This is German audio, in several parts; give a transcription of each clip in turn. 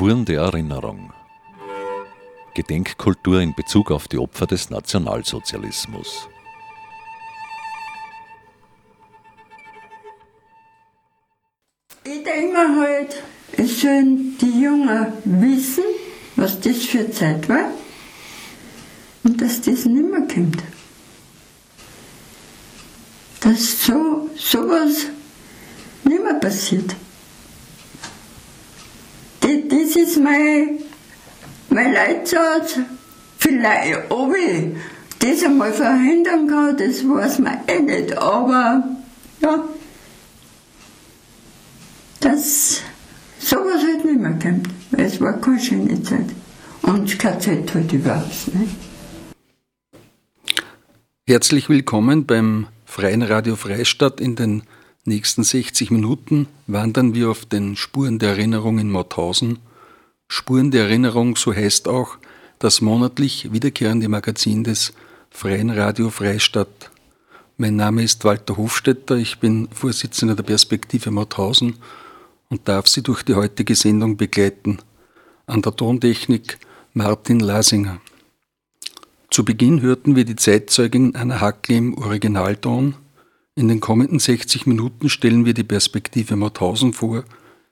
Spuren der Erinnerung. Gedenkkultur in Bezug auf die Opfer des Nationalsozialismus. Ich denke mir halt, es sollen die Jungen wissen, was das für Zeit war und dass das nicht mehr kommt. Dass so sowas nicht mehr passiert. Ist mein, mein Leitsatz. Vielleicht, ob ich das einmal verhindern kann, das weiß man eh nicht. Aber ja, dass sowas halt nicht mehr kommt. Weil es war keine schöne Zeit. Und keine Zeit halt überhaupt nicht. Herzlich willkommen beim Freien Radio Freistadt. In den nächsten 60 Minuten wandern wir auf den Spuren der Erinnerung in Mauthausen. Spuren der Erinnerung, so heißt auch das monatlich wiederkehrende Magazin des Freien Radio Freistadt. Mein Name ist Walter Hofstetter, ich bin Vorsitzender der Perspektive Mauthausen und darf Sie durch die heutige Sendung begleiten. An der Tontechnik Martin Lasinger. Zu Beginn hörten wir die Zeitzeugin Anna Hackle im Originalton. In den kommenden 60 Minuten stellen wir die Perspektive Mauthausen vor,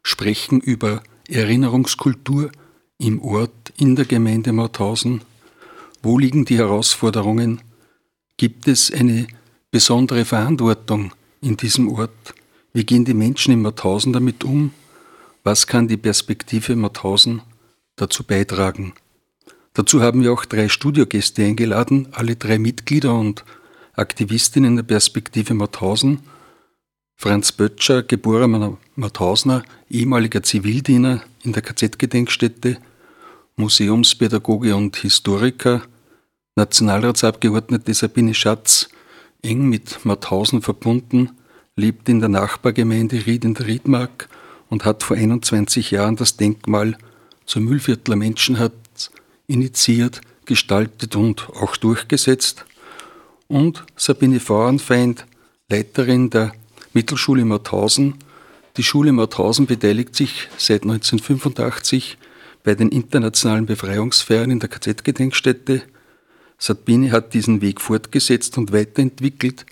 sprechen über Erinnerungskultur im Ort, in der Gemeinde Mauthausen. Wo liegen die Herausforderungen? Gibt es eine besondere Verantwortung in diesem Ort? Wie gehen die Menschen in Mauthausen damit um? Was kann die Perspektive Mauthausen dazu beitragen? Dazu haben wir auch drei Studiogäste eingeladen, alle drei Mitglieder und Aktivistinnen der Perspektive Mauthausen. Franz Böttcher, geborener Mauthausener, ehemaliger Zivildiener in der KZ-Gedenkstätte, Museumspädagoge und Historiker, Nationalratsabgeordnete Sabine Schatz, eng mit Mauthausen verbunden, lebt in der Nachbargemeinde Ried in der Riedmark und hat vor 21 Jahren das Denkmal zur Müllviertler Menschenheit initiiert, gestaltet und auch durchgesetzt. Und Sabine Bauernfeind, Leiterin der Mittelschule Mauthausen. Die Schule Mauthausen beteiligt sich seit 1985 bei den internationalen Befreiungsfeiern in der KZ-Gedenkstätte. Sabine hat diesen Weg fortgesetzt und weiterentwickelt.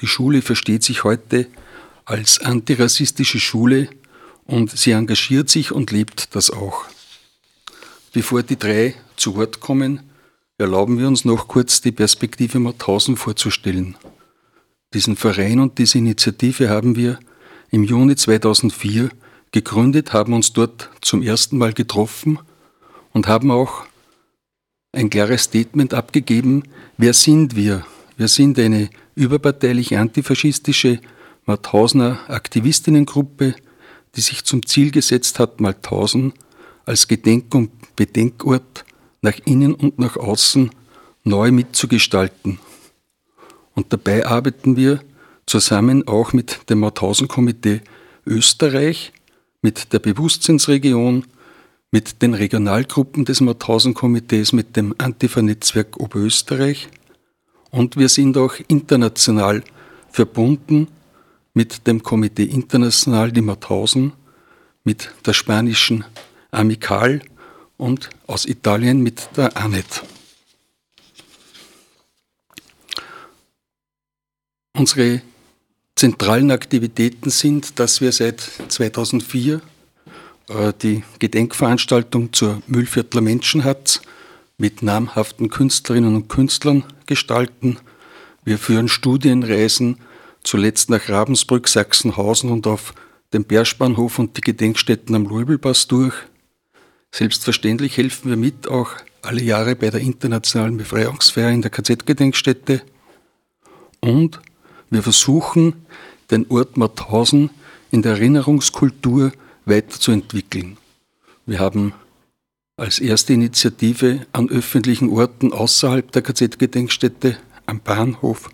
Die Schule versteht sich heute als antirassistische Schule und sie engagiert sich und lebt das auch. Bevor die drei zu Wort kommen, erlauben wir uns noch kurz die Perspektive Mauthausen vorzustellen. Diesen Verein und diese Initiative haben wir im Juni 2004 gegründet, haben uns dort zum ersten Mal getroffen und haben auch ein klares Statement abgegeben, wer sind wir? Wir sind eine überparteiliche antifaschistische Mauthausener Aktivistinnengruppe, die sich zum Ziel gesetzt hat, Mauthausen als Gedenk- und Bedenkort nach innen und nach außen neu mitzugestalten. Und dabei arbeiten wir zusammen auch mit dem Mauthausen-Komitee Österreich, mit der Bewusstseinsregion, mit den Regionalgruppen des Mauthausen-Komitees, mit dem Antifa-Netzwerk Oberösterreich und wir sind auch international verbunden mit dem Komitee International die Mauthausen, mit der spanischen Amical und aus Italien mit der ANET. Unsere zentralen Aktivitäten sind, dass wir seit 2004 äh, die Gedenkveranstaltung zur Mühlviertler Menschenhatz mit namhaften Künstlerinnen und Künstlern gestalten. Wir führen Studienreisen, zuletzt nach Ravensbrück, Sachsenhausen und auf den Bergspannhof und die Gedenkstätten am Lubelpass durch. Selbstverständlich helfen wir mit, auch alle Jahre bei der internationalen Befreiungsfeier in der KZ-Gedenkstätte. Und wir versuchen, den Ort Mauthausen in der Erinnerungskultur weiterzuentwickeln. Wir haben als erste Initiative an öffentlichen Orten außerhalb der KZ-Gedenkstätte, am Bahnhof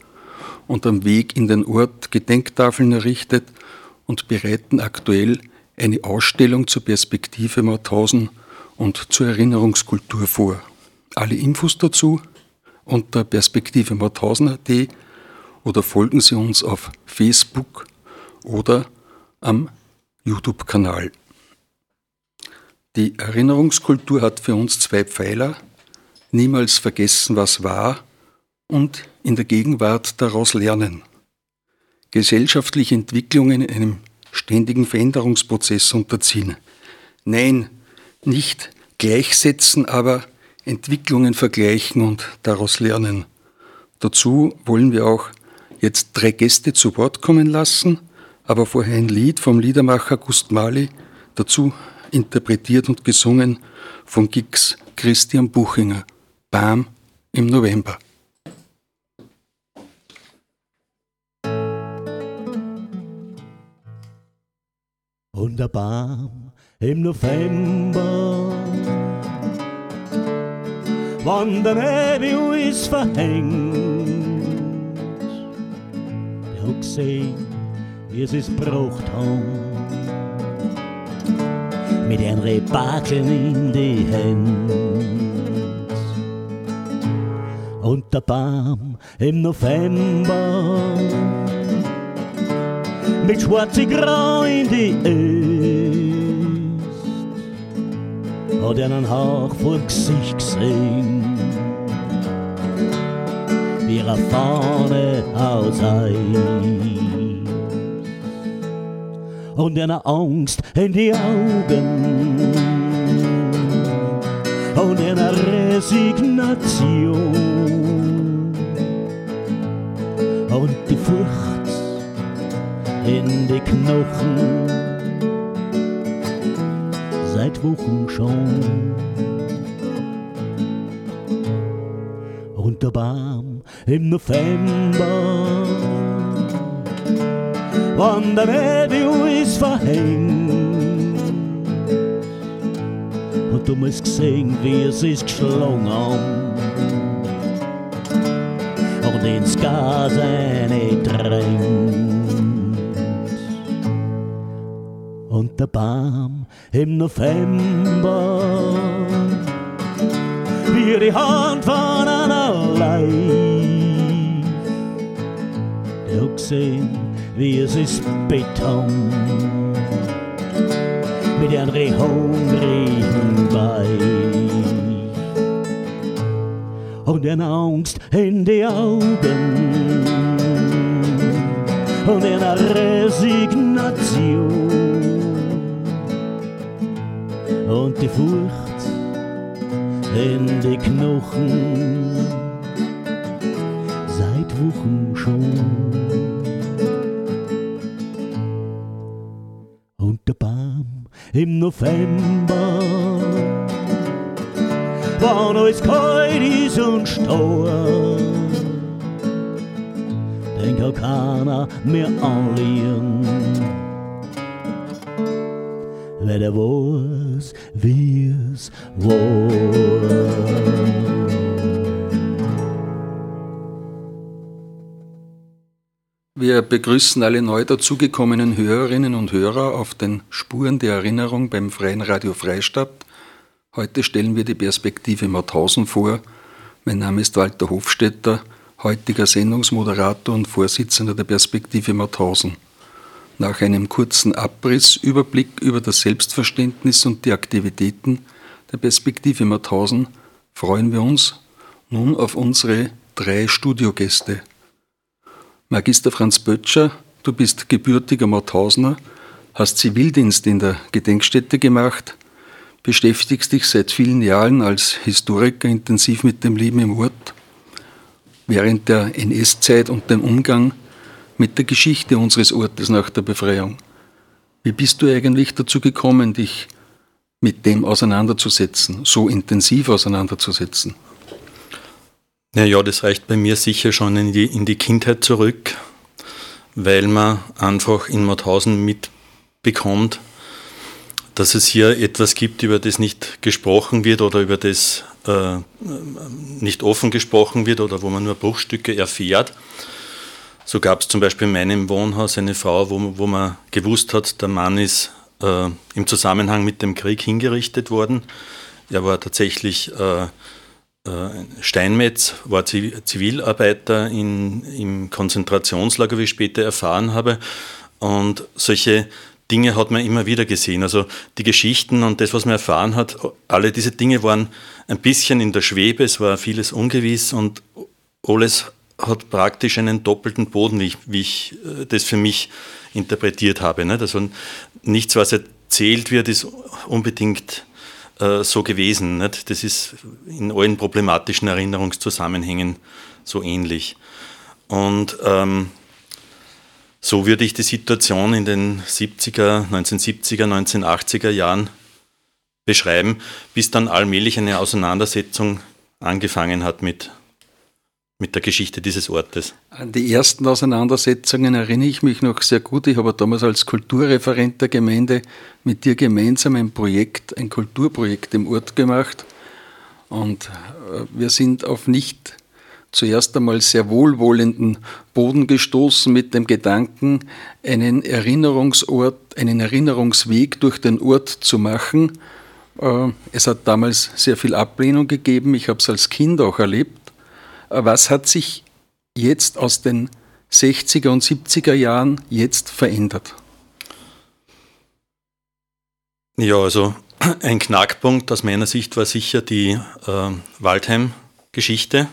und am Weg in den Ort Gedenktafeln errichtet und bereiten aktuell eine Ausstellung zur Perspektive Mauthausen und zur Erinnerungskultur vor. Alle Infos dazu unter Perspektive Mauthausen.at oder folgen Sie uns auf Facebook oder am YouTube-Kanal. Die Erinnerungskultur hat für uns zwei Pfeiler. Niemals vergessen, was war und in der Gegenwart daraus lernen. Gesellschaftliche Entwicklungen in einem ständigen Veränderungsprozess unterziehen. Nein, nicht gleichsetzen, aber Entwicklungen vergleichen und daraus lernen. Dazu wollen wir auch jetzt drei Gäste zu Wort kommen lassen, aber vorher ein Lied vom Liedermacher Gust Mali, dazu interpretiert und gesungen von Gix Christian Buchinger, BAM im November. Und der Baum im November, wann der Nebel ist verhängt, hat gesehen, wie es ist braucht haben mit den Rebakeln in die Hände. Und der Baum im November. Mit schwarze Grau in die Öst hat einen Hauch vor Gesicht gesehen, wie er vorne aus und einer Angst in die Augen. Und einer Resignation. Und die Furcht in die Knochen. Seit Wochen schon. Und der Baum im November wann der Nebel ist verhängt. Und du musst gesehen, wie es ist geschlagen und ins Gas eine drängt. Und der Baum im November wie die Hand von Gesehen, wie es ist Beton. Mit einem hungrigen Bein und einer Angst in die Augen. Und einer Resignation. Und die Furcht in die Knochen. Seit Wochen schon. Im November. Wann alles kalt ist und stor, denk auch keiner mehr anliegen. Weil er weiß, wie es war. Wir begrüßen alle neu dazugekommenen Hörerinnen und Hörer auf den Spuren der Erinnerung beim Freien Radio Freistadt. Heute stellen wir die Perspektive Mauthausen vor. Mein Name ist Walter Hofstetter, heutiger Sendungsmoderator und Vorsitzender der Perspektive Mauthausen. Nach einem kurzen Abriss, Überblick über das Selbstverständnis und die Aktivitäten der Perspektive Mauthausen freuen wir uns nun auf unsere drei Studiogäste. Magister Franz Böttcher, du bist gebürtiger Mauthausener, hast Zivildienst in der Gedenkstätte gemacht, beschäftigst dich seit vielen Jahren als Historiker intensiv mit dem Leben im Ort, während der NS-Zeit und dem Umgang mit der Geschichte unseres Ortes nach der Befreiung. Wie bist du eigentlich dazu gekommen, dich mit dem auseinanderzusetzen, so intensiv auseinanderzusetzen? Ja, das reicht bei mir sicher schon in die, in die Kindheit zurück, weil man einfach in Mauthausen mitbekommt, dass es hier etwas gibt, über das nicht gesprochen wird oder über das äh, nicht offen gesprochen wird oder wo man nur Bruchstücke erfährt. So gab es zum Beispiel in meinem Wohnhaus eine Frau, wo, wo man gewusst hat, der Mann ist äh, im Zusammenhang mit dem Krieg hingerichtet worden. Er war tatsächlich äh, Steinmetz war Zivilarbeiter in, im Konzentrationslager, wie ich später erfahren habe. Und solche Dinge hat man immer wieder gesehen. Also die Geschichten und das, was man erfahren hat, alle diese Dinge waren ein bisschen in der Schwebe, es war vieles ungewiss und alles hat praktisch einen doppelten Boden, wie ich, wie ich äh, das für mich interpretiert habe. Also nichts, was erzählt wird, ist unbedingt äh, so gewesen. Nicht? Das ist in allen problematischen Erinnerungszusammenhängen so ähnlich. Und ähm, so würde ich die Situation in den 70er, 1970er, 1980er Jahren beschreiben, bis dann allmählich eine Auseinandersetzung angefangen hat mit, mit der Geschichte dieses Ortes. An die ersten Auseinandersetzungen erinnere ich mich noch sehr gut. Ich habe damals als Kulturreferent der Gemeinde mit dir gemeinsam ein Projekt, ein Kulturprojekt im Ort gemacht. Und äh, wir sind auf nicht zuerst einmal sehr wohlwollenden Boden gestoßen mit dem Gedanken, einen Erinnerungsort, einen Erinnerungsweg durch den Ort zu machen. Äh, es hat damals sehr viel Ablehnung gegeben, ich habe es als Kind auch erlebt. Äh, was hat sich jetzt aus den 60er und 70er Jahren jetzt verändert? Ja, also ein Knackpunkt aus meiner Sicht war sicher die äh, Waldheim-Geschichte.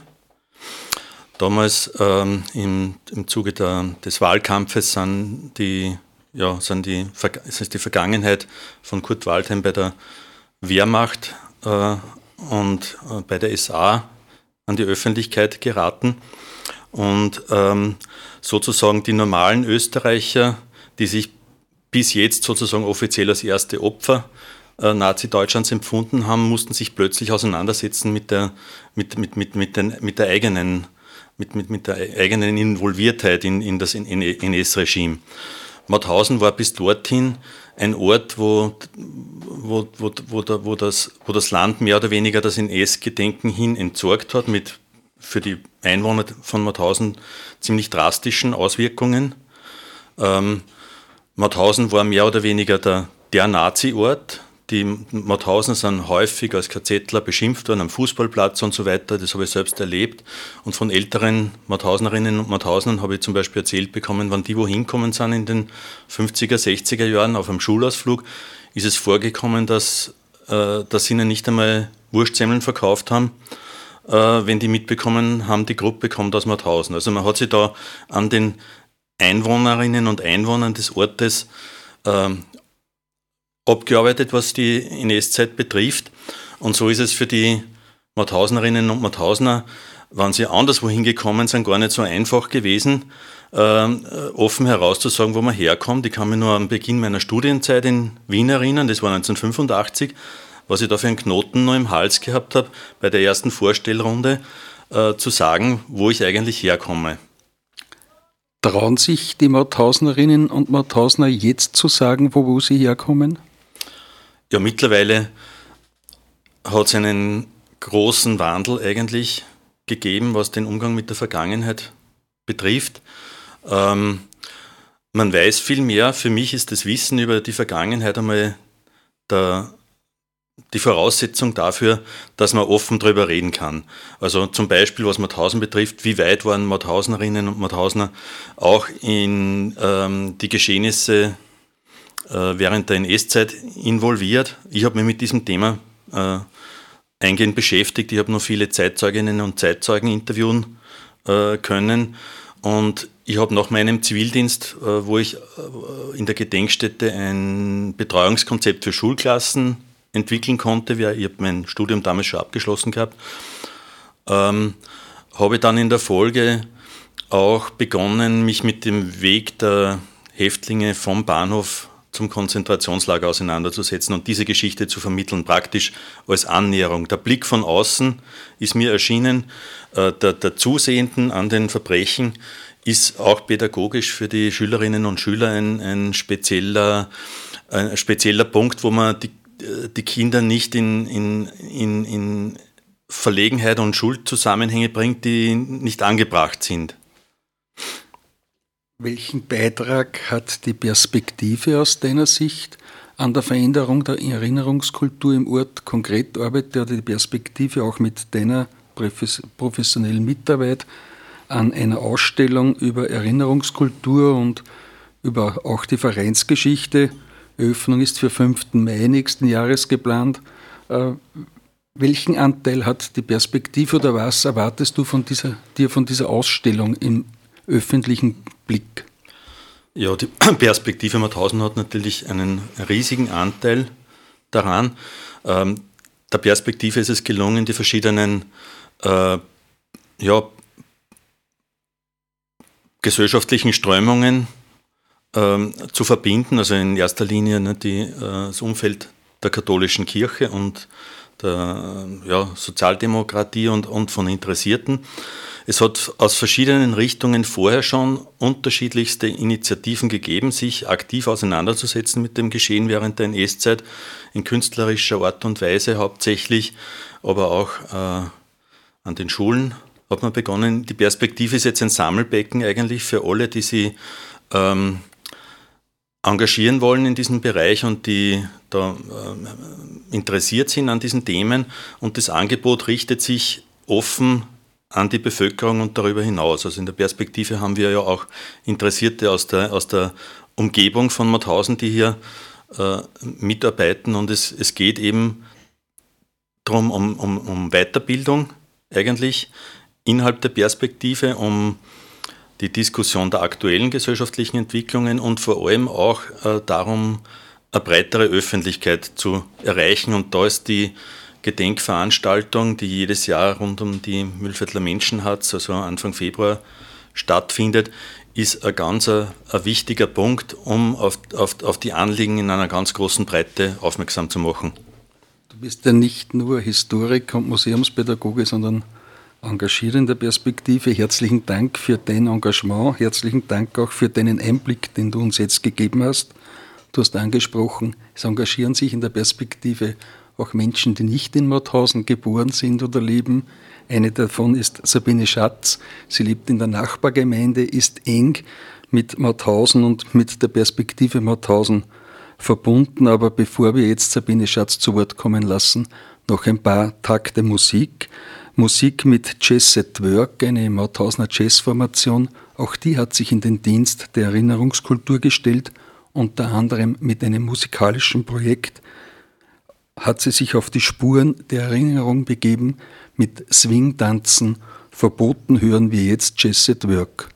Damals ähm, im, im Zuge der, des Wahlkampfes sind die, ja, sind die, ist die Vergangenheit von Kurt Waldheim bei der Wehrmacht äh, und äh, bei der SA an die Öffentlichkeit geraten. Und ähm, sozusagen die normalen Österreicher, die sich bis jetzt sozusagen offiziell als erste Opfer äh, Nazi-Deutschlands empfunden haben, mussten sich plötzlich auseinandersetzen mit der, mit, mit, mit, mit, den, mit der eigenen mit, mit, mit der eigenen Involviertheit in, in das NS-Regime. Mauthausen war bis dorthin ein Ort, wo, wo, wo, wo, da, wo, das, wo das Land mehr oder weniger das NS-Gedenken hin entsorgt hat, mit für die Einwohner von Mauthausen ziemlich drastischen Auswirkungen. Ähm, Mauthausen war mehr oder weniger der, der Nazi-Ort, die Mauthausen sind häufig als KZler beschimpft worden am Fußballplatz und so weiter. Das habe ich selbst erlebt. Und von älteren Mauthausnerinnen und Mauthausnern habe ich zum Beispiel erzählt bekommen, wann die wohin kommen sind in den 50er, 60er Jahren auf einem Schulausflug, ist es vorgekommen, dass, äh, dass ihnen nicht einmal Wurstsemmeln verkauft haben, äh, wenn die mitbekommen haben, die Gruppe kommt aus Mauthausen. Also man hat sich da an den Einwohnerinnen und Einwohnern des Ortes ähm, abgearbeitet, was die NS-Zeit betrifft. Und so ist es für die Mauthausnerinnen und Mauthausener, wenn sie anderswo hingekommen sind, gar nicht so einfach gewesen, ähm, äh, offen herauszusagen, wo man herkommt. Ich kann mich nur am Beginn meiner Studienzeit in Wien erinnern, das war 1985, was ich da für einen Knoten noch im Hals gehabt habe, bei der ersten Vorstellrunde äh, zu sagen, wo ich eigentlich herkomme. Trauen sich die Mauthausnerinnen und Mauthausener jetzt zu sagen, wo, wo sie herkommen? Ja, mittlerweile hat es einen großen Wandel eigentlich gegeben, was den Umgang mit der Vergangenheit betrifft. Ähm, man weiß viel mehr. Für mich ist das Wissen über die Vergangenheit einmal der, die Voraussetzung dafür, dass man offen darüber reden kann. Also zum Beispiel, was Mauthausen betrifft, wie weit waren Mauthausnerinnen und Mauthausener auch in ähm, die Geschehnisse während der NS-Zeit involviert. Ich habe mich mit diesem Thema äh, eingehend beschäftigt. Ich habe noch viele Zeitzeuginnen und Zeitzeugen interviewen äh, können. Und ich habe nach meinem Zivildienst, äh, wo ich äh, in der Gedenkstätte ein Betreuungskonzept für Schulklassen entwickeln konnte, ich habe mein Studium damals schon abgeschlossen gehabt, ähm, habe dann in der Folge auch begonnen, mich mit dem Weg der Häftlinge vom Bahnhof zum Konzentrationslager auseinanderzusetzen und diese Geschichte zu vermitteln, praktisch als Annäherung. Der Blick von außen ist mir erschienen, äh, der, der Zusehenden an den Verbrechen ist auch pädagogisch für die Schülerinnen und Schüler ein, ein, spezieller, ein spezieller Punkt, wo man die, die Kinder nicht in, in, in, in Verlegenheit und Schuldzusammenhänge bringt, die nicht angebracht sind. Welchen Beitrag hat die Perspektive aus deiner Sicht an der Veränderung der Erinnerungskultur im Ort? Konkret arbeitet die Perspektive auch mit deiner professionellen Mitarbeit an einer Ausstellung über Erinnerungskultur und über auch die Vereinsgeschichte Eröffnung ist für 5. Mai nächsten Jahres geplant. Äh, welchen Anteil hat die Perspektive oder was erwartest du von dieser, dir von dieser Ausstellung im öffentlichen Blick? Ja, die Perspektive Mauthausen hat natürlich einen riesigen Anteil daran. Ähm, der Perspektive ist es gelungen, die verschiedenen äh, ja, gesellschaftlichen Strömungen ähm, zu verbinden. Also in erster Linie ne, die, äh, das Umfeld der katholischen Kirche und der ja, Sozialdemokratie und, und von Interessierten. Es hat aus verschiedenen Richtungen vorher schon unterschiedlichste Initiativen gegeben, sich aktiv auseinanderzusetzen mit dem Geschehen während der NS-Zeit in künstlerischer Art und Weise hauptsächlich, aber auch äh, an den Schulen hat man begonnen. Die Perspektive ist jetzt ein Sammelbecken eigentlich für alle, die sie ähm, engagieren wollen in diesem Bereich und die da äh, interessiert sind an diesen Themen. Und das Angebot richtet sich offen an die Bevölkerung und darüber hinaus. Also in der Perspektive haben wir ja auch Interessierte aus der, aus der Umgebung von Mauthausen, die hier äh, mitarbeiten. Und es, es geht eben darum, um, um, um Weiterbildung eigentlich innerhalb der Perspektive, um die Diskussion der aktuellen gesellschaftlichen Entwicklungen und vor allem auch äh, darum, eine breitere Öffentlichkeit zu erreichen. Und da ist die Gedenkveranstaltung, die jedes Jahr rund um die Mühlviertler Menschenhatz, also Anfang Februar, stattfindet, ist ein ganz ein, ein wichtiger Punkt, um auf, auf, auf die Anliegen in einer ganz großen Breite aufmerksam zu machen. Du bist ja nicht nur Historiker und Museumspädagoge, sondern engagiert in der Perspektive. Herzlichen Dank für dein Engagement. Herzlichen Dank auch für deinen Einblick, den du uns jetzt gegeben hast. Du hast angesprochen, es engagieren sich in der Perspektive auch Menschen, die nicht in Mauthausen geboren sind oder leben. Eine davon ist Sabine Schatz. Sie lebt in der Nachbargemeinde, ist eng mit Mauthausen und mit der Perspektive Mauthausen verbunden. Aber bevor wir jetzt Sabine Schatz zu Wort kommen lassen, noch ein paar Takte Musik. Musik mit Jazz at Work, eine Mauthausener Jazzformation. Auch die hat sich in den Dienst der Erinnerungskultur gestellt, unter anderem mit einem musikalischen Projekt, hat sie sich auf die Spuren der Erinnerung begeben mit Swing-Tanzen. Verboten hören wir jetzt Jazz at Work.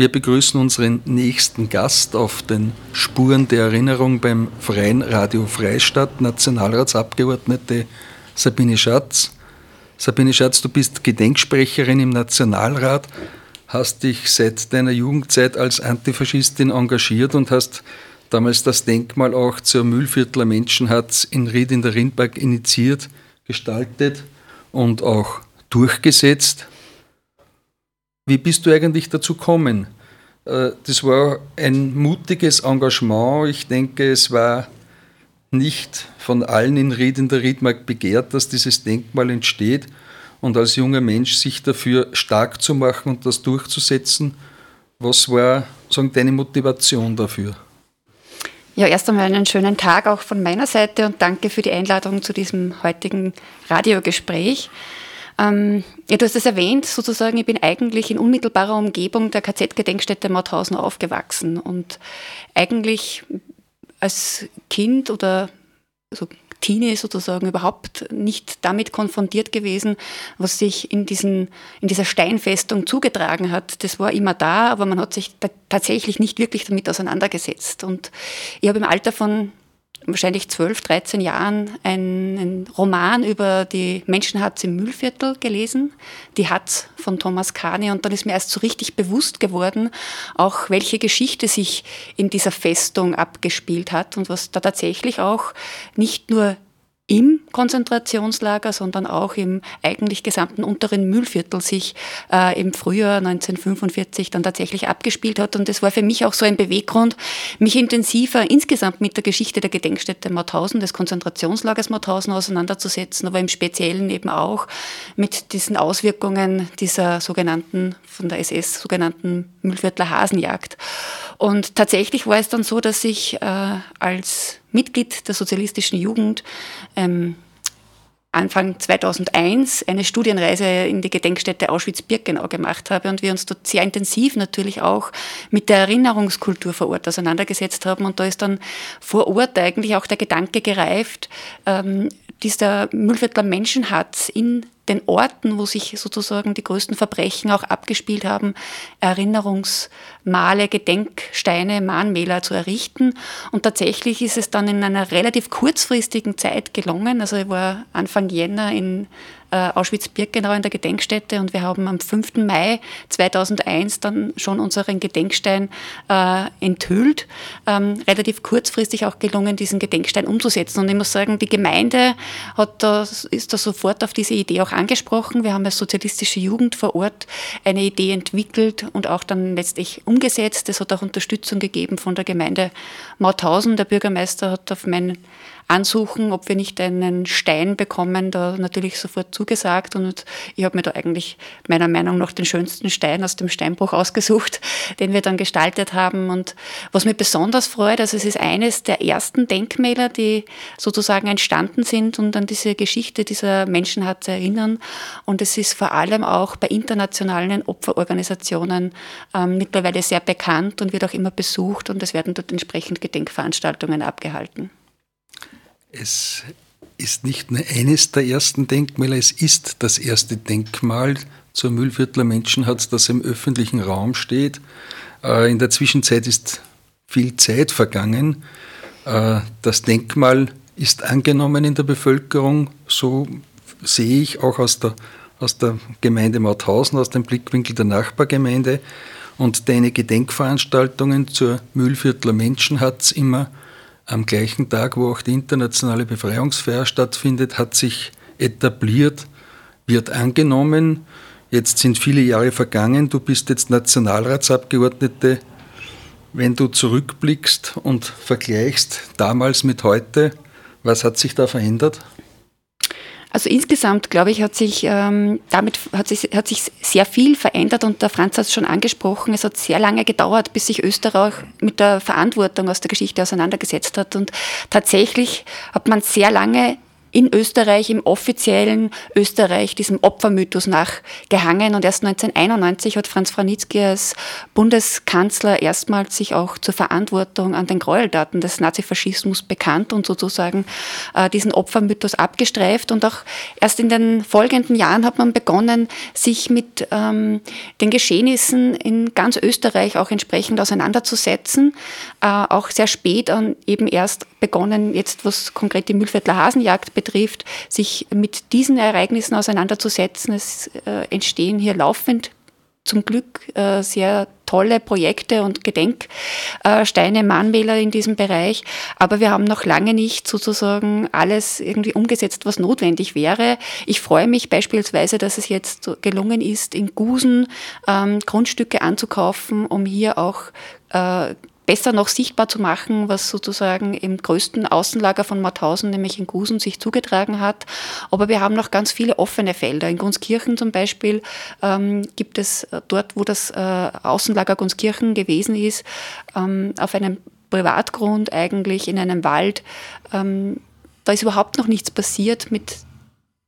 Wir begrüßen unseren nächsten Gast auf den Spuren der Erinnerung beim Freien Radio Freistadt, Nationalratsabgeordnete Sabine Schatz. Sabine Schatz, du bist Gedenksprecherin im Nationalrat, hast dich seit deiner Jugendzeit als Antifaschistin engagiert und hast damals das Denkmal auch zur Mühlviertler Menschenhatz in Ried in der Rindberg initiiert, gestaltet und auch durchgesetzt. Wie bist du eigentlich dazu gekommen? Äh, das war ein mutiges Engagement. Ich denke, es war nicht von allen in Ried in der Riedmark begehrt, dass dieses Denkmal entsteht und als junger Mensch sich dafür stark zu machen und das durchzusetzen. Was war sagen, deine Motivation dafür? Ja, erst einmal einen schönen Tag auch von meiner Seite und danke für die Einladung zu diesem heutigen Radiogespräch. Ähm, ja, du hast es erwähnt, sozusagen, ich bin eigentlich in unmittelbarer Umgebung der KZ-Gedenkstätte Mauthausen aufgewachsen und eigentlich als Kind oder so Teenie sozusagen überhaupt nicht damit konfrontiert gewesen, was sich in, diesen, in dieser Steinfestung zugetragen hat. Das war immer da, aber man hat sich tatsächlich nicht wirklich damit auseinandergesetzt. Und ich habe im Alter von wahrscheinlich 12, 13 Jahren einen Roman über die Menschenhatz im Mühlviertel gelesen, die Hatz von Thomas Kahne. Und dann ist mir erst so richtig bewusst geworden, auch welche Geschichte sich in dieser Festung abgespielt hat und was da tatsächlich auch nicht nur im Konzentrationslager, sondern auch im eigentlich gesamten unteren Mühlviertel sich äh, im Frühjahr 1945 dann tatsächlich abgespielt hat. Und das war für mich auch so ein Beweggrund, mich intensiver insgesamt mit der Geschichte der Gedenkstätte Mauthausen, des Konzentrationslagers Mauthausen auseinanderzusetzen, aber im Speziellen eben auch mit diesen Auswirkungen dieser sogenannten, von der SS sogenannten Mühlviertler Hasenjagd. Und tatsächlich war es dann so, dass ich äh, als Mitglied der sozialistischen Jugend ähm, Anfang 2001 eine Studienreise in die Gedenkstätte Auschwitz-Birkenau gemacht habe und wir uns dort sehr intensiv natürlich auch mit der Erinnerungskultur vor Ort auseinandergesetzt haben. Und da ist dann vor Ort eigentlich auch der Gedanke gereift, ähm, dieser Müllviertler Menschenhatz in den Orten, wo sich sozusagen die größten Verbrechen auch abgespielt haben, Erinnerungsmale, Gedenksteine, Mahnmäler zu errichten. Und tatsächlich ist es dann in einer relativ kurzfristigen Zeit gelungen. Also ich war Anfang Jänner in äh, Auschwitz-Birkenau in der Gedenkstätte und wir haben am 5. Mai 2001 dann schon unseren Gedenkstein äh, enthüllt. Ähm, relativ kurzfristig auch gelungen, diesen Gedenkstein umzusetzen. Und ich muss sagen, die Gemeinde hat da, ist da sofort auf diese Idee auch angesprochen. Wir haben als sozialistische Jugend vor Ort eine Idee entwickelt und auch dann letztlich umgesetzt. Es hat auch Unterstützung gegeben von der Gemeinde Mauthausen. Der Bürgermeister hat auf meinen ansuchen, ob wir nicht einen Stein bekommen, da natürlich sofort zugesagt. Und ich habe mir da eigentlich meiner Meinung nach den schönsten Stein aus dem Steinbruch ausgesucht, den wir dann gestaltet haben. Und was mich besonders freut, also es ist eines der ersten Denkmäler, die sozusagen entstanden sind und an diese Geschichte dieser Menschen hat zu erinnern. Und es ist vor allem auch bei internationalen Opferorganisationen ähm, mittlerweile sehr bekannt und wird auch immer besucht. Und es werden dort entsprechend Gedenkveranstaltungen abgehalten. Es ist nicht nur eines der ersten Denkmäler, es ist das erste Denkmal zur Mühlviertler Menschenhatz, das im öffentlichen Raum steht. Äh, in der Zwischenzeit ist viel Zeit vergangen. Äh, das Denkmal ist angenommen in der Bevölkerung, so sehe ich auch aus der, aus der Gemeinde Mauthausen, aus dem Blickwinkel der Nachbargemeinde. Und deine Gedenkveranstaltungen zur Mühlviertler Menschenhatz immer am gleichen Tag, wo auch die internationale Befreiungsfeier stattfindet, hat sich etabliert, wird angenommen. Jetzt sind viele Jahre vergangen, du bist jetzt Nationalratsabgeordnete. Wenn du zurückblickst und vergleichst damals mit heute, was hat sich da verändert? Also insgesamt, glaube ich, hat sich ähm, damit hat sich, hat sich sehr viel verändert und der Franz hat es schon angesprochen. Es hat sehr lange gedauert, bis sich Österreich mit der Verantwortung aus der Geschichte auseinandergesetzt hat. Und tatsächlich hat man sehr lange in Österreich, im offiziellen Österreich, diesem Opfermythos nachgehangen. Und erst 1991 hat Franz Franitzky als Bundeskanzler erstmals sich auch zur Verantwortung an den Gräueltaten des Nazifaschismus bekannt und sozusagen äh, diesen Opfermythos abgestreift. Und auch erst in den folgenden Jahren hat man begonnen, sich mit ähm, den Geschehnissen in ganz Österreich auch entsprechend auseinanderzusetzen. Äh, auch sehr spät an eben erst begonnen, jetzt was konkret die Mühlviertler Hasenjagd betrifft, sich mit diesen Ereignissen auseinanderzusetzen. Es äh, entstehen hier laufend zum Glück äh, sehr tolle Projekte und Gedenksteine, Mahnmäler in diesem Bereich. Aber wir haben noch lange nicht sozusagen alles irgendwie umgesetzt, was notwendig wäre. Ich freue mich beispielsweise, dass es jetzt gelungen ist, in Gusen ähm, Grundstücke anzukaufen, um hier auch äh, besser noch sichtbar zu machen, was sozusagen im größten Außenlager von Mauthausen, nämlich in Gusen, sich zugetragen hat. Aber wir haben noch ganz viele offene Felder. In Gunskirchen zum Beispiel ähm, gibt es äh, dort, wo das äh, Außenlager Gunskirchen gewesen ist, ähm, auf einem Privatgrund eigentlich in einem Wald. Ähm, da ist überhaupt noch nichts passiert mit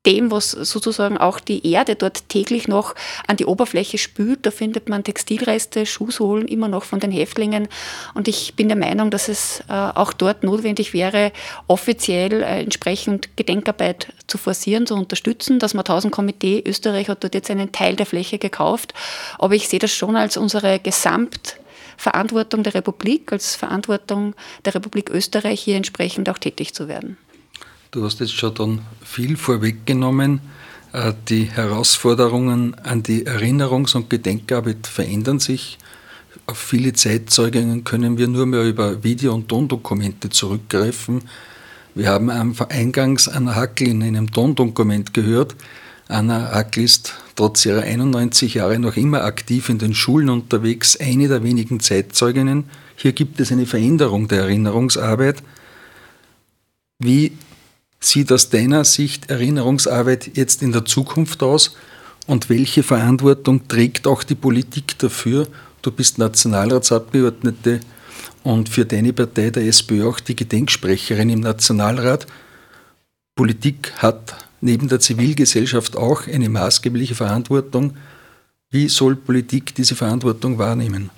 dem, was sozusagen auch die Erde dort täglich noch an die Oberfläche spült. Da findet man Textilreste, Schuhsohlen immer noch von den Häftlingen. Und ich bin der Meinung, dass es äh, auch dort notwendig wäre, offiziell äh, entsprechend Gedenkarbeit zu forcieren, zu unterstützen. Das Mauthausen-Komitee Österreich hat dort jetzt einen Teil der Fläche gekauft. Aber ich sehe das schon als unsere Gesamtverantwortung der Republik, als Verantwortung der Republik Österreich hier entsprechend auch tätig zu werden. Du hast jetzt schon dann viel vorweggenommen. Äh, die Herausforderungen an die Erinnerungs- und Gedenkarbeit verändern sich. Auf viele Zeitzeugungen können wir nur mehr über Video- und Tondokumente zurückgreifen. Wir haben eingangs Anna Hackl in einem Tondokument gehört. Anna Hackl ist trotz ihrer 91 Jahre noch immer aktiv in den Schulen unterwegs, eine der wenigen Zeitzeuginnen. Hier gibt es eine Veränderung der Erinnerungsarbeit. Wie sieht aus deiner Sicht Erinnerungsarbeit jetzt in der Zukunft aus und welche Verantwortung trägt auch die Politik dafür? Du bist Nationalratsabgeordnete und für deine Partei, der SPÖ, auch die Gedenksprecherin im Nationalrat. Politik hat neben der Zivilgesellschaft auch eine maßgebliche Verantwortung. Wie soll Politik diese Verantwortung wahrnehmen?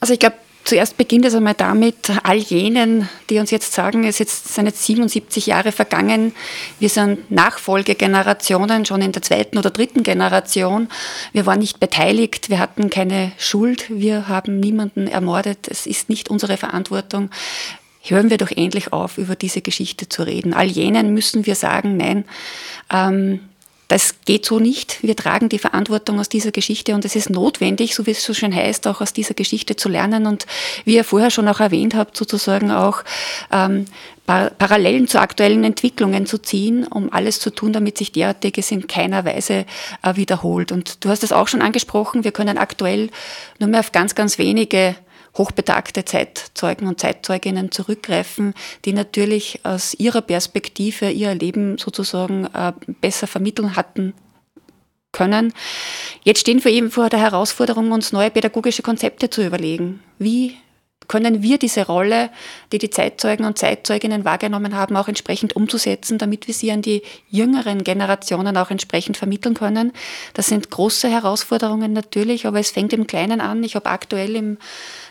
Also ich glaube, Zuerst beginnt es einmal damit, all jenen, die uns jetzt sagen, es sind jetzt 77 Jahre vergangen, wir sind Nachfolgegenerationen, schon in der zweiten oder dritten Generation. Wir waren nicht beteiligt, wir hatten keine Schuld, wir haben niemanden ermordet, es ist nicht unsere Verantwortung. Hören wir doch endlich auf, über diese Geschichte zu reden. All jenen müssen wir sagen, nein, ähm, das geht so nicht. Wir tragen die Verantwortung aus dieser Geschichte und es ist notwendig, so wie es so schön heißt, auch aus dieser Geschichte zu lernen und wie ihr vorher schon auch erwähnt habt, sozusagen auch ähm, Parallelen zu aktuellen Entwicklungen zu ziehen, um alles zu tun, damit sich derartiges in keiner Weise äh, wiederholt. Und du hast es auch schon angesprochen, wir können aktuell nur mehr auf ganz, ganz wenige hochbetagte Zeitzeugen und Zeitzeuginnen zurückgreifen, die natürlich aus ihrer Perspektive ihr Leben sozusagen äh, besser vermitteln hatten können. Jetzt stehen wir eben vor der Herausforderung, uns neue pädagogische Konzepte zu überlegen. Wie können wir diese Rolle, die die Zeitzeugen und Zeitzeuginnen wahrgenommen haben, auch entsprechend umzusetzen, damit wir sie an die jüngeren Generationen auch entsprechend vermitteln können. Das sind große Herausforderungen natürlich, aber es fängt im Kleinen an. Ich habe aktuell im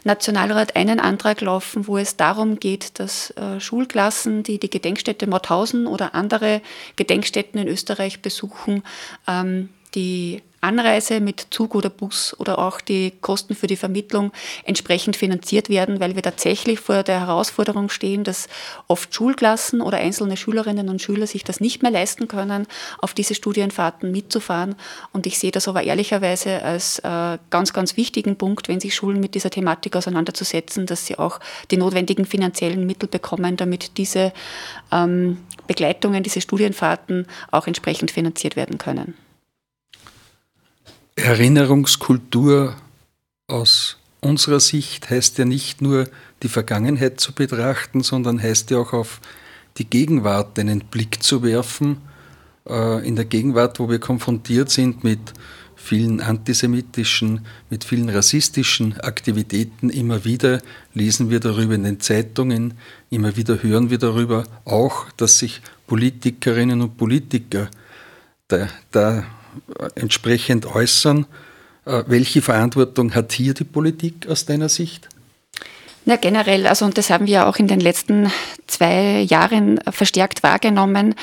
Nationalrat einen Antrag laufen, wo es darum geht, dass äh, Schulklassen, die die Gedenkstätte Mauthausen oder andere Gedenkstätten in Österreich besuchen, ähm, die Anreise mit Zug oder Bus oder auch die Kosten für die Vermittlung entsprechend finanziert werden, weil wir tatsächlich vor der Herausforderung stehen, dass oft Schulklassen oder einzelne Schülerinnen und Schüler sich das nicht mehr leisten können, auf diese Studienfahrten mitzufahren. Und ich sehe das aber ehrlicherweise als äh, ganz, ganz wichtigen Punkt, wenn sich Schulen mit dieser Thematik auseinanderzusetzen, dass sie auch die notwendigen finanziellen Mittel bekommen, damit diese ähm, Begleitungen, diese Studienfahrten auch entsprechend finanziert werden können. Erinnerungskultur aus unserer Sicht heißt ja nicht nur die Vergangenheit zu betrachten, sondern heißt ja auch auf die Gegenwart einen Blick zu werfen. Äh, in der Gegenwart, wo wir konfrontiert sind mit vielen antisemitischen, mit vielen rassistischen Aktivitäten. Immer wieder lesen wir darüber in den Zeitungen, immer wieder hören wir darüber, auch dass sich Politikerinnen und Politiker da, da entsprechend äußern. Äh, welche Verantwortung hat hier die Politik aus deiner Sicht? Ja, generell, also und das haben wir auch in den letzten zwei Jahren verstärkt wahrgenommen,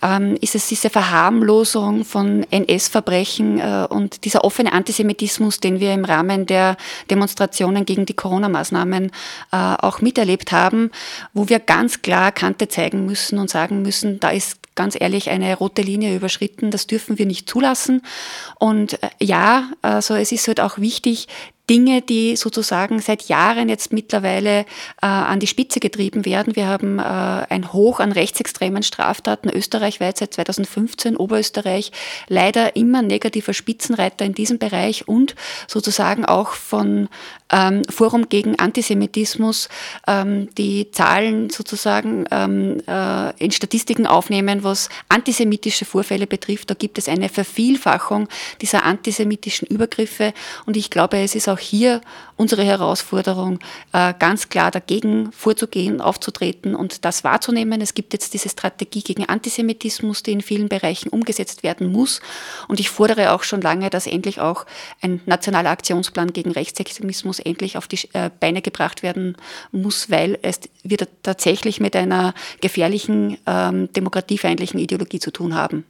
ähm, ist es diese Verharmlosung von NS-Verbrechen äh, und dieser offene Antisemitismus, den wir im Rahmen der Demonstrationen gegen die Corona-Maßnahmen äh, auch miterlebt haben, wo wir ganz klar Kante zeigen müssen und sagen müssen, da ist ganz ehrlich eine rote Linie überschritten. Das dürfen wir nicht zulassen. Und äh, ja, also es ist halt auch wichtig, Dinge, die sozusagen seit Jahren jetzt mittlerweile äh, an die Spitze getrieben werden. Wir haben äh, ein Hoch an rechtsextremen Straftaten österreichweit seit 2015, Oberösterreich leider immer negativer Spitzenreiter in diesem Bereich und sozusagen auch von ähm, Forum gegen Antisemitismus ähm, die Zahlen sozusagen ähm, äh, in Statistiken aufnehmen, was antisemitische Vorfälle betrifft. Da gibt es eine Vervielfachung dieser antisemitischen Übergriffe und ich glaube, es ist auch hier unsere Herausforderung, äh, ganz klar dagegen vorzugehen, aufzutreten und das wahrzunehmen. Es gibt jetzt diese Strategie gegen Antisemitismus, die in vielen Bereichen umgesetzt werden muss und ich fordere auch schon lange, dass endlich auch ein nationaler Aktionsplan gegen Rechtsextremismus endlich auf die äh, Beine gebracht werden muss, weil es wieder tatsächlich mit einer gefährlichen, ähm, demokratiefeindlichen Ideologie zu tun haben.